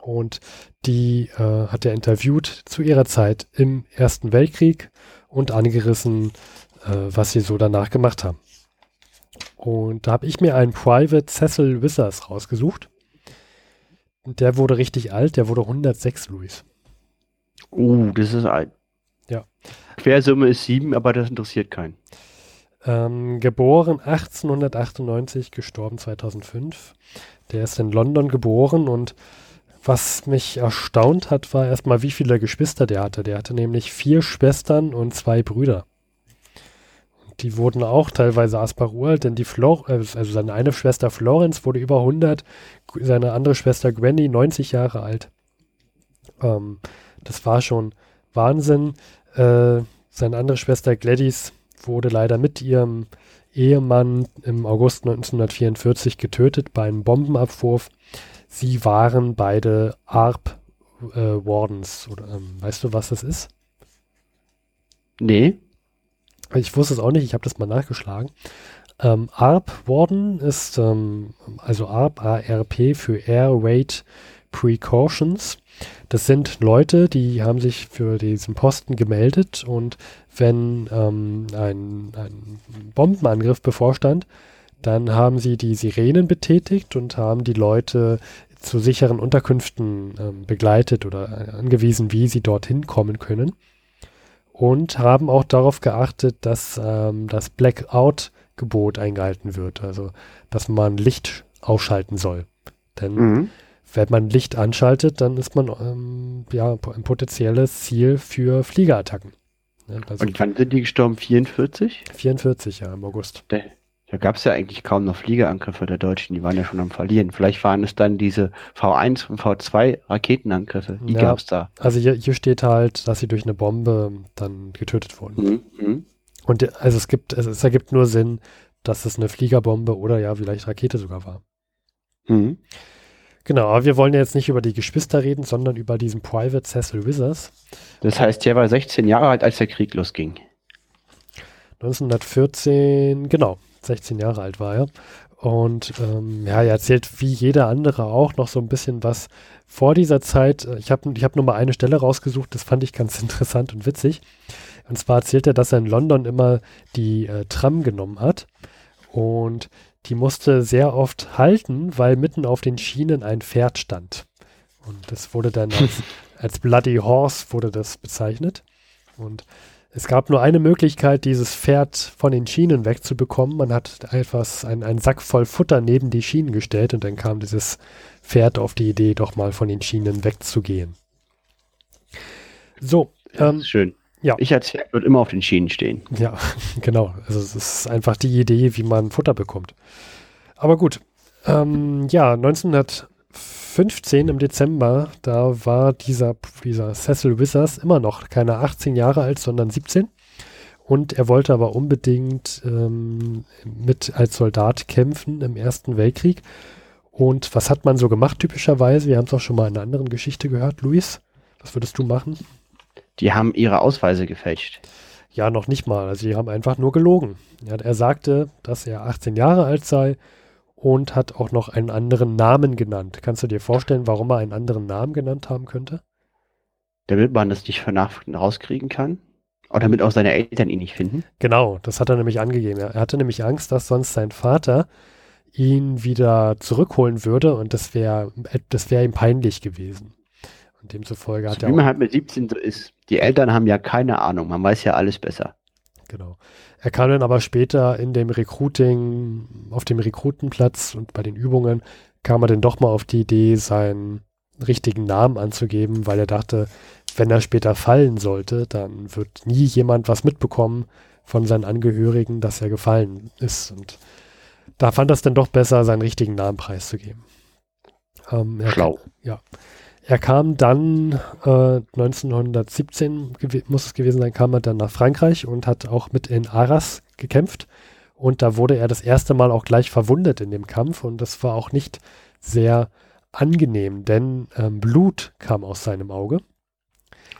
Und die äh, hat er interviewt zu ihrer Zeit im Ersten Weltkrieg und angerissen, äh, was sie so danach gemacht haben. Und da habe ich mir einen Private Cecil Wissers rausgesucht. Und der wurde richtig alt, der wurde 106, Luis. Uh, das ist alt. Ja. Quersumme ist 7, aber das interessiert keinen. Ähm, geboren 1898, gestorben 2005. Der ist in London geboren und was mich erstaunt hat, war erstmal, wie viele Geschwister der hatte. Der hatte nämlich vier Schwestern und zwei Brüder. Die wurden auch teilweise Asparual, denn die Flor äh, also seine eine Schwester Florence wurde über 100, seine andere Schwester Gwenny 90 Jahre alt. Ähm, das war schon Wahnsinn. Äh, seine andere Schwester Gladys wurde leider mit ihrem Ehemann im August 1944 getötet bei einem Bombenabwurf. Sie waren beide ARP äh, Wardens. Oder, ähm, weißt du, was das ist? Nee. Ich wusste es auch nicht, ich habe das mal nachgeschlagen. Ähm, ARP Warden ist, ähm, also ARP, ARP für Air Raid Precautions. Das sind Leute, die haben sich für diesen Posten gemeldet und wenn ähm, ein, ein Bombenangriff bevorstand, dann haben sie die Sirenen betätigt und haben die Leute zu sicheren Unterkünften ähm, begleitet oder angewiesen, wie sie dorthin kommen können und haben auch darauf geachtet, dass ähm, das Blackout-Gebot eingehalten wird, also dass man Licht ausschalten soll. Denn mhm. wenn man Licht anschaltet, dann ist man ähm, ja ein potenzielles Ziel für Fliegerattacken. Ja, also und wann sind die gestorben? 44? 44, ja, im August. Der, da gab es ja eigentlich kaum noch Fliegerangriffe der Deutschen, die waren ja schon am Verlieren. Vielleicht waren es dann diese V1 und V2 Raketenangriffe, die ja, gab es da. Also hier, hier, steht halt, dass sie durch eine Bombe dann getötet wurden. Mhm, mh. Und also es gibt, es, es, ergibt nur Sinn, dass es eine Fliegerbombe oder ja, vielleicht Rakete sogar war. Mhm. Genau, aber wir wollen ja jetzt nicht über die Geschwister reden, sondern über diesen Private Cecil Withers. Das heißt, der war 16 Jahre alt, als der Krieg losging. 1914, genau, 16 Jahre alt war er. Und ähm, ja, er erzählt wie jeder andere auch noch so ein bisschen was vor dieser Zeit. Ich habe ich hab nur mal eine Stelle rausgesucht, das fand ich ganz interessant und witzig. Und zwar erzählt er, dass er in London immer die äh, Tram genommen hat. Und die musste sehr oft halten, weil mitten auf den Schienen ein Pferd stand. Und das wurde dann als, als Bloody Horse wurde das bezeichnet. Und es gab nur eine Möglichkeit, dieses Pferd von den Schienen wegzubekommen. Man hat etwas, ein, einen Sack voll Futter neben die Schienen gestellt und dann kam dieses Pferd auf die Idee, doch mal von den Schienen wegzugehen. So. Ähm, schön. Ja. Ich als Pferd würde immer auf den Schienen stehen. Ja, genau. Also es ist einfach die Idee, wie man Futter bekommt. Aber gut. Ähm, ja, 1915 im Dezember, da war dieser, dieser Cecil Withers immer noch keine 18 Jahre alt, sondern 17. Und er wollte aber unbedingt ähm, mit als Soldat kämpfen im Ersten Weltkrieg. Und was hat man so gemacht typischerweise? Wir haben es auch schon mal in einer anderen Geschichte gehört. Luis, was würdest du machen? Die haben ihre Ausweise gefälscht. Ja, noch nicht mal. Also, die haben einfach nur gelogen. Ja, er sagte, dass er 18 Jahre alt sei und hat auch noch einen anderen Namen genannt. Kannst du dir vorstellen, warum er einen anderen Namen genannt haben könnte? Damit man das nicht von rauskriegen kann? Oder damit auch seine Eltern ihn nicht finden? Genau, das hat er nämlich angegeben. Er hatte nämlich Angst, dass sonst sein Vater ihn wieder zurückholen würde und das wäre das wär ihm peinlich gewesen. Und demzufolge hat so er. Wie man halt mit 17 so ist. Die Eltern haben ja keine Ahnung, man weiß ja alles besser. Genau. Er kam dann aber später in dem Recruiting, auf dem Rekrutenplatz und bei den Übungen, kam er dann doch mal auf die Idee, seinen richtigen Namen anzugeben, weil er dachte, wenn er später fallen sollte, dann wird nie jemand was mitbekommen von seinen Angehörigen, dass er gefallen ist. Und da fand er es dann doch besser, seinen richtigen Namen preiszugeben. Ähm, Schlau. ja. Er kam dann, äh, 1917 muss es gewesen sein, kam er dann nach Frankreich und hat auch mit in Arras gekämpft. Und da wurde er das erste Mal auch gleich verwundet in dem Kampf. Und das war auch nicht sehr angenehm, denn ähm, Blut kam aus seinem Auge.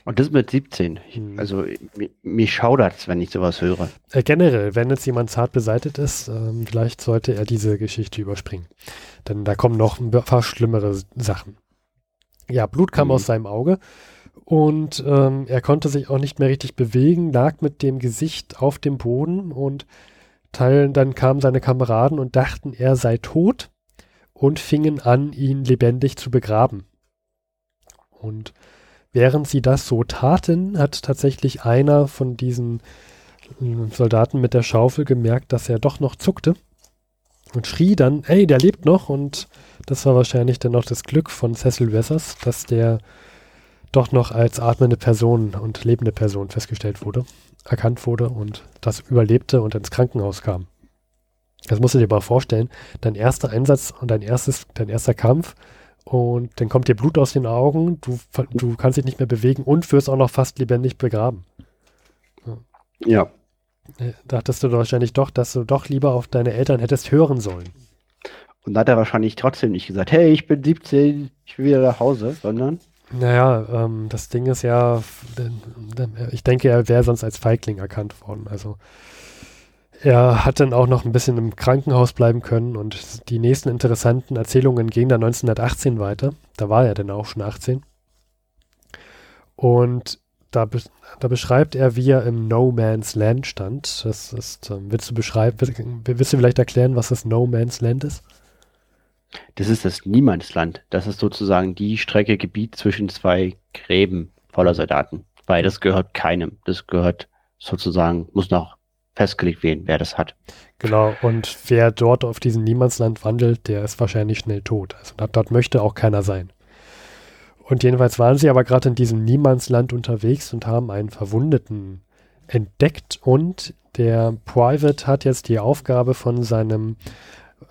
Und das mit 17. Hm. Also mir, mir schaudert wenn ich sowas höre. Äh, generell, wenn jetzt jemand zart beseitigt ist, ähm, vielleicht sollte er diese Geschichte überspringen. Denn da kommen noch ein paar schlimmere Sachen. Ja, Blut kam mhm. aus seinem Auge und ähm, er konnte sich auch nicht mehr richtig bewegen, lag mit dem Gesicht auf dem Boden und teilen, dann kamen seine Kameraden und dachten, er sei tot und fingen an, ihn lebendig zu begraben. Und während sie das so taten, hat tatsächlich einer von diesen äh, Soldaten mit der Schaufel gemerkt, dass er doch noch zuckte und schrie dann, ey, der lebt noch und das war wahrscheinlich dann noch das Glück von Cecil Wessers, dass der doch noch als atmende Person und lebende Person festgestellt wurde, erkannt wurde und das überlebte und ins Krankenhaus kam. Das musst du dir mal vorstellen. Dein erster Einsatz und dein erstes, dein erster Kampf und dann kommt dir Blut aus den Augen, du, du kannst dich nicht mehr bewegen und wirst auch noch fast lebendig begraben. Ja. Äh, dachtest du wahrscheinlich doch, dass du doch lieber auf deine Eltern hättest hören sollen. Und da hat er wahrscheinlich trotzdem nicht gesagt, hey, ich bin 17, ich will wieder nach Hause, sondern. Naja, ähm, das Ding ist ja, ich denke, er wäre sonst als Feigling erkannt worden. Also er hat dann auch noch ein bisschen im Krankenhaus bleiben können und die nächsten interessanten Erzählungen gingen dann 1918 weiter. Da war er dann auch schon 18. Und da, be da beschreibt er, wie er im No Man's Land stand. Das ist, ähm, willst du beschreiben, willst du vielleicht erklären, was das No Man's Land ist? Das ist das Niemandsland. Das ist sozusagen die Strecke Gebiet zwischen zwei Gräben voller Soldaten. Weil das gehört keinem. Das gehört sozusagen, muss noch festgelegt werden, wer das hat. Genau, und wer dort auf diesem Niemandsland wandelt, der ist wahrscheinlich schnell tot. Also dort möchte auch keiner sein. Und jedenfalls waren sie aber gerade in diesem Niemandsland unterwegs und haben einen Verwundeten entdeckt und der Private hat jetzt die Aufgabe von seinem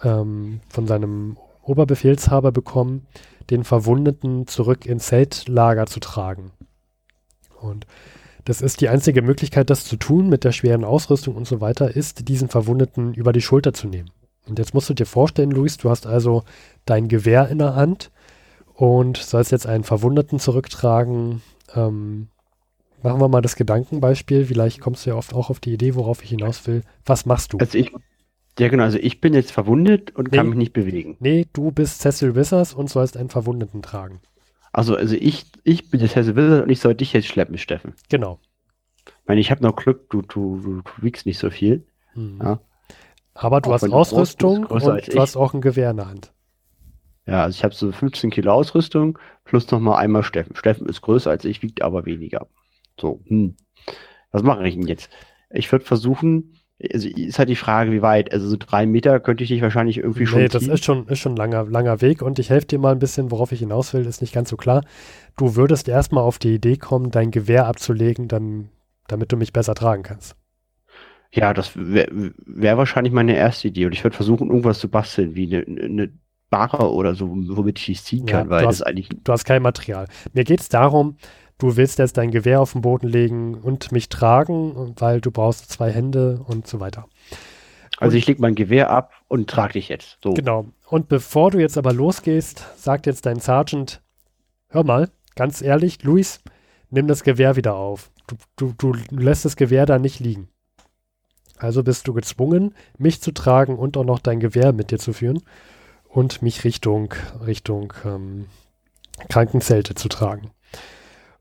ähm, von seinem Oberbefehlshaber bekommen, den Verwundeten zurück ins Zeltlager zu tragen. Und das ist die einzige Möglichkeit, das zu tun mit der schweren Ausrüstung und so weiter, ist, diesen Verwundeten über die Schulter zu nehmen. Und jetzt musst du dir vorstellen, Luis, du hast also dein Gewehr in der Hand und sollst jetzt einen Verwundeten zurücktragen. Ähm, machen wir mal das Gedankenbeispiel. Vielleicht kommst du ja oft auch auf die Idee, worauf ich hinaus will. Was machst du? Also ich, ja genau, also ich bin jetzt verwundet und Nee. kann mich nicht bewegen. Nee, du bist Cecil Wissers und sollst einen Verwundeten tragen. Also, also ich, ich bin jetzt Hesse Wizard und ich soll dich jetzt schleppen, Steffen. Genau. Ich meine, ich habe noch Glück, du, du, du, du wiegst nicht so viel. Mhm. Ja. Aber du Auch hast Ausrüstung und du hast auch ein Gewehr in der Hand. Ja, also ich habe so 15 Kilo Ausrüstung plus nochmal einmal Steffen. Steffen ist größer als ich, wiegt aber weniger. So, hm. Was mache ich denn jetzt? Ich würde versuchen, also ist halt die Frage, wie weit. Also so drei Meter könnte ich dich wahrscheinlich irgendwie schon Nee, das ziehen. ist schon, ist schon ein langer, langer Weg und ich helfe dir mal ein bisschen, worauf ich hinaus will, ist nicht ganz so klar. Du würdest erstmal auf die Idee kommen, dein Gewehr abzulegen, dann, damit du mich besser tragen kannst. Ja, das wäre wär wahrscheinlich meine erste Idee. Und ich würde versuchen, irgendwas zu basteln, wie eine, eine Barre oder so, womit ich dich ziehen Ja, kann, weil du das hast- eigentlich. Du hast kein Material. Mir geht es darum, du willst jetzt dein Gewehr auf den Boden legen und mich tragen, weil du brauchst zwei Hände und so weiter. Also ich leg mein Gewehr ab und trage dich jetzt. So. Genau. Und bevor du jetzt aber losgehst, sagt jetzt dein Sergeant, hör mal, ganz ehrlich, Luis, nimm das Gewehr wieder auf. Du, du, du lässt das Gewehr da nicht liegen. Also bist du gezwungen, mich zu tragen und auch noch dein Gewehr mit dir zu führen und mich Richtung, Richtung ähm, Krankenzelte zu tragen.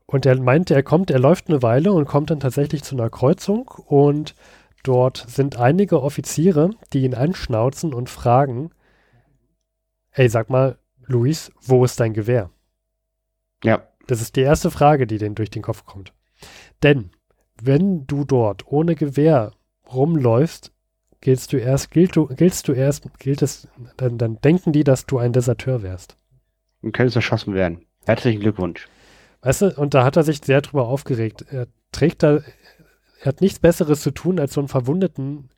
Und er meinte, er kommt, er läuft eine Weile und kommt dann tatsächlich zu einer Kreuzung und dort sind einige Offiziere, die ihn anschnauzen und fragen, ey, sag mal, Luis, wo ist dein Gewehr? Ja. Das ist die erste Frage, die denen durch den Kopf kommt. Denn wenn du dort ohne Gewehr rumläufst, giltst du erst, gilt du, giltst du erst, gilt es, dann, dann denken die, dass du ein Deserteur wärst. Du könntest erschossen werden. Herzlichen Glückwunsch. Weißt du, und da hat er sich sehr drüber aufgeregt. Er trägt da, er hat nichts Besseres zu tun, als so einen Verwundeten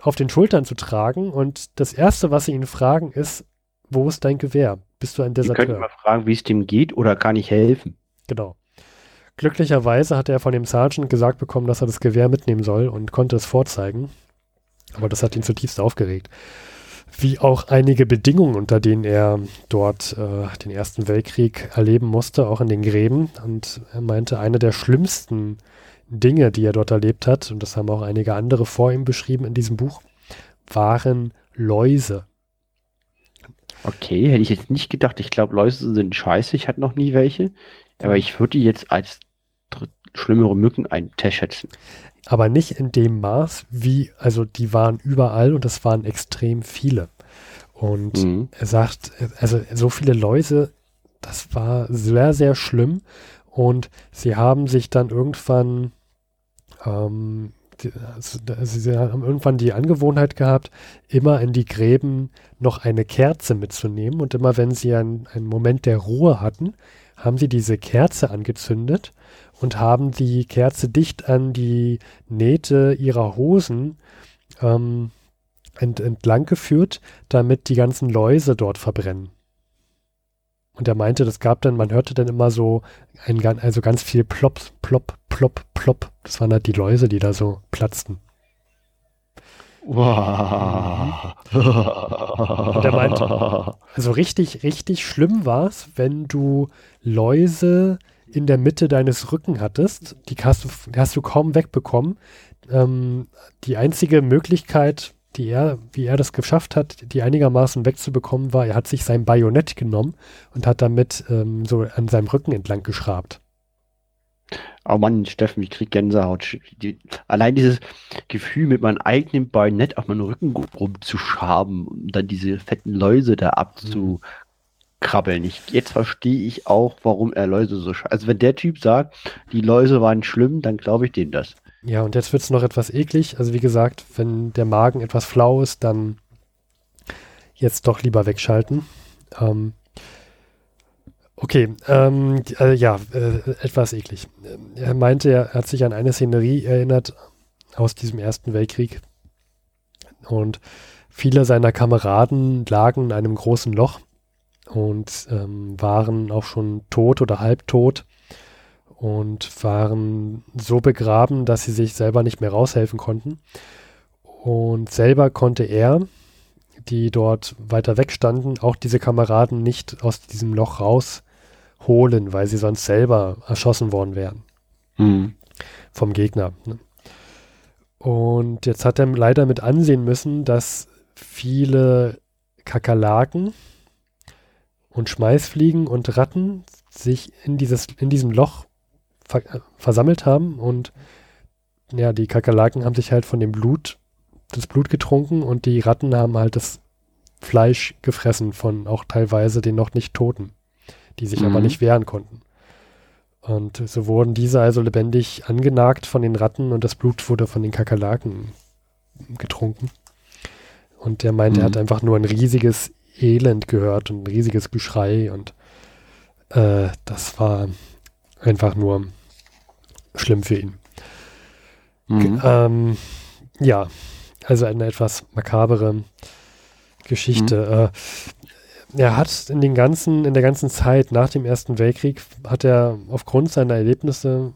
auf den Schultern zu tragen. Und das Erste, was sie ihn fragen, ist, wo ist dein Gewehr? Bist du ein Die könnten Deserteur? mal fragen, wie es dem geht oder kann ich helfen? Genau. Glücklicherweise hat er von dem Sergeant gesagt bekommen, dass er das Gewehr mitnehmen soll und konnte es vorzeigen. Aber das hat ihn zutiefst aufgeregt. Wie auch einige Bedingungen, unter denen er dort äh, den Ersten Weltkrieg erleben musste, auch in den Gräben. Und er meinte, eine der schlimmsten Dinge, die er dort erlebt hat, und das haben auch einige andere vor ihm beschrieben in diesem Buch, waren Läuse. Okay, hätte ich jetzt nicht gedacht. Ich glaube, Läuse sind scheiße. Ich hatte noch nie welche. Aber ich würde jetzt als schlimmere Mücken einschätzen. Aber nicht in dem Maß, wie, also die waren überall und es waren extrem viele. Und Mhm. er sagt, also so viele Läuse, das war sehr, sehr schlimm. Und sie haben sich dann irgendwann, ähm, die, also sie haben irgendwann die Angewohnheit gehabt, immer in die Gräben noch eine Kerze mitzunehmen. Und immer wenn sie einen, einen Moment der Ruhe hatten, haben sie diese Kerze angezündet und haben die Kerze dicht an die Nähte ihrer Hosen ähm, ent, entlang geführt, damit die ganzen Läuse dort verbrennen. Und er meinte, das gab dann, man hörte dann immer so ein, also ganz viel Plopp, Plopp, Plopp, Plopp. Das waren halt die Läuse, die da so platzten. Wow. Und er meinte, Also richtig, richtig schlimm war es, wenn du Läuse in der Mitte deines Rücken hattest. Die hast du, die hast du kaum wegbekommen. Ähm, die einzige Möglichkeit, die er, wie er das geschafft hat, die einigermaßen wegzubekommen, war, er hat sich sein Bajonett genommen und hat damit ähm, so an seinem Rücken entlang geschrabt. Oh Mann, Steffen, ich krieg Gänsehaut. Die, allein dieses Gefühl, mit meinem eigenen Bajonett auf meinen Rücken rumzuschaben und dann diese fetten Läuse da abzukrabbeln. Ich, jetzt verstehe ich auch, warum er Läuse so scha- Also wenn der Typ sagt, die Läuse waren schlimm, dann glaube ich dem das. Ja, und jetzt wird es noch etwas eklig. Also wie gesagt, wenn der Magen etwas flau ist, dann jetzt doch lieber wegschalten. Ähm, okay, ähm, äh, ja, äh, etwas eklig. Ähm, Er meinte, er hat sich an eine Szenerie erinnert aus diesem Ersten Weltkrieg. Und viele seiner Kameraden lagen in einem großen Loch und ähm, waren auch schon tot oder halbtot und waren so begraben, dass sie sich selber nicht mehr raushelfen konnten. Und selber konnte er die dort weiter weg standen, auch diese Kameraden nicht aus diesem Loch rausholen, weil sie sonst selber erschossen worden wären. Mhm. Vom Gegner. Ne? Und jetzt hat er leider mit ansehen müssen, dass viele Kakerlaken und Schmeißfliegen und Ratten sich in, dieses, in diesem Loch ver versammelt haben und ja, die Kakerlaken haben sich halt von dem Blut, das Blut getrunken und die Ratten haben halt das Fleisch gefressen von auch teilweise den noch nicht Toten, die sich mhm. aber nicht wehren konnten. Und so wurden diese also lebendig angenagt von den Ratten und das Blut wurde von den Kakerlaken getrunken. Und der meint, mhm. er hat einfach nur ein riesiges Elend gehört und ein riesiges Geschrei und äh, das war einfach nur schlimm für ihn. Mhm. Ähm, ja, also eine etwas makabere Geschichte. Mhm. Äh, er hat in den ganzen, in der ganzen Zeit nach dem Ersten Weltkrieg hat er aufgrund seiner Erlebnisse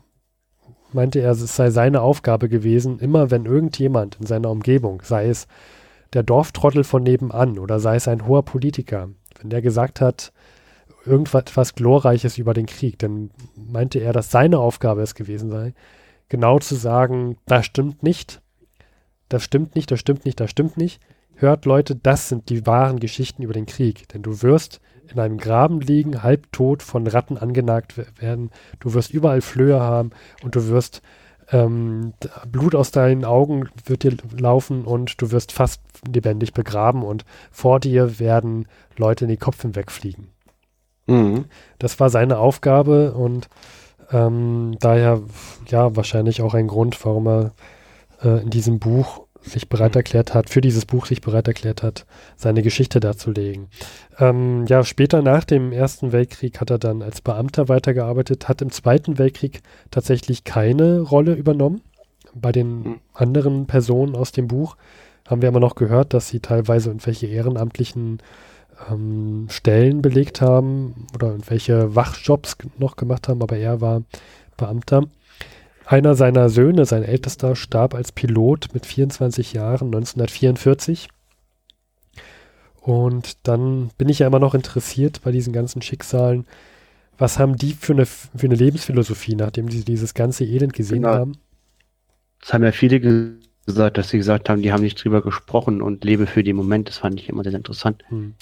meinte er, es sei seine Aufgabe gewesen, immer wenn irgendjemand in seiner Umgebung, sei es der Dorftrottel von nebenan oder sei es ein hoher Politiker, wenn der gesagt hat, irgendwas Glorreiches über den Krieg, dann meinte er, dass seine Aufgabe es gewesen sei, genau zu sagen, das stimmt nicht, das stimmt nicht, das stimmt nicht, das stimmt nicht. Hört Leute, das sind die wahren Geschichten über den Krieg, denn du wirst in einem Graben liegen, halbtot von Ratten angenagt werden, du wirst überall Flöhe haben und du wirst ähm, Blut aus deinen Augen wird dir laufen und du wirst fast lebendig begraben und vor dir werden Leute in die Kopfen wegfliegen. Mhm. Das war seine Aufgabe und ähm, daher ja wahrscheinlich auch ein Grund, warum er äh, in diesem Buch sich bereit erklärt hat, für dieses Buch sich bereit erklärt hat, seine Geschichte darzulegen. Ähm, ja, später nach dem Ersten Weltkrieg hat er dann als Beamter weitergearbeitet, hat im Zweiten Weltkrieg tatsächlich keine Rolle übernommen. Bei den hm. anderen Personen aus dem Buch haben wir immer noch gehört, dass sie teilweise irgendwelche ehrenamtlichen ähm, Stellen belegt haben oder irgendwelche Wachjobs noch gemacht haben, aber er war Beamter. Einer seiner Söhne, sein ältester, starb als Pilot mit 24 Jahren 1944. Und dann bin ich ja immer noch interessiert bei diesen ganzen Schicksalen. Was haben die für eine, für eine Lebensphilosophie, nachdem sie dieses ganze Elend gesehen genau. haben? Das haben ja viele gesagt, dass sie gesagt haben, die haben nicht drüber gesprochen und lebe für den Moment. Das fand ich immer sehr interessant. Hm.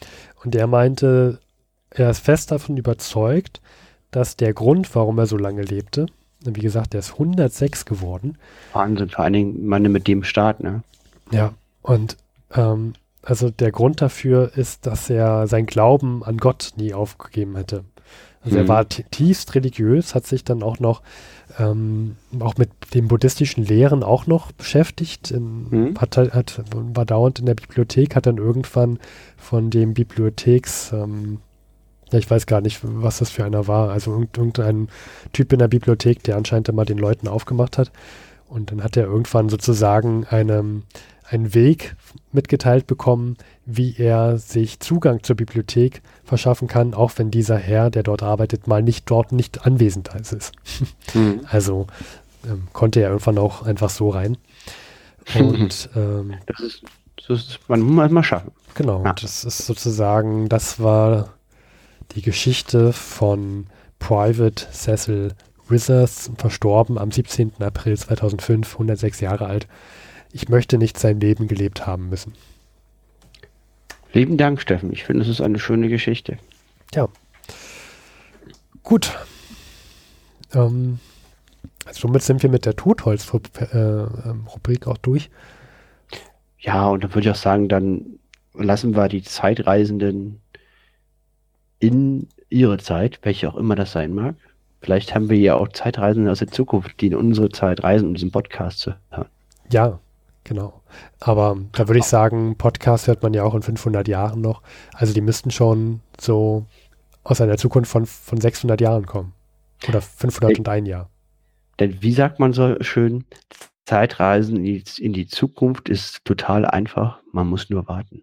Und er meinte, er ist fest davon überzeugt, dass der Grund, warum er so lange lebte, wie gesagt, der ist 106 geworden. Wahnsinn, vor allen Dingen meine mit dem Start, ne? Ja, und ähm, also der Grund dafür ist, dass er sein Glauben an Gott nie aufgegeben hätte. Also mhm. er war tiefst religiös, hat sich dann auch noch ähm, auch mit den buddhistischen Lehren auch noch beschäftigt, in, mhm. hat, hat, war dauernd in der Bibliothek, hat dann irgendwann von dem Bibliotheks ähm, ich weiß gar nicht, was das für einer war. Also irgendein Typ in der Bibliothek, der anscheinend immer den Leuten aufgemacht hat. Und dann hat er irgendwann sozusagen eine, einen Weg mitgeteilt bekommen, wie er sich Zugang zur Bibliothek verschaffen kann, auch wenn dieser Herr, der dort arbeitet, mal nicht dort nicht anwesend ist. Mhm. Also ähm, konnte er irgendwann auch einfach so rein. Und ähm, das ist, das ist man muss mal schaffen. Genau, ja. das ist sozusagen, das war die Geschichte von Private Cecil Withers, verstorben am 17. April 2005, 106 Jahre alt. Ich möchte nicht sein Leben gelebt haben müssen. Lieben Dank, Steffen. Ich finde, es ist eine schöne Geschichte. Ja. Gut. Ähm, also somit sind wir mit der Totholz-Rubrik äh, auch durch. Ja, und dann würde ich auch sagen, dann lassen wir die Zeitreisenden in ihre Zeit, welche auch immer das sein mag. Vielleicht haben wir ja auch Zeitreisende aus der Zukunft, die in unsere Zeit reisen, um diesen Podcast zu hören. Ja, genau. Aber da würde ich sagen, Podcast hört man ja auch in 500 Jahren noch. Also die müssten schon so aus einer Zukunft von, von 600 Jahren kommen. Oder 501 Jahr. Denn wie sagt man so schön, Zeitreisen in die, in die Zukunft ist total einfach. Man muss nur warten.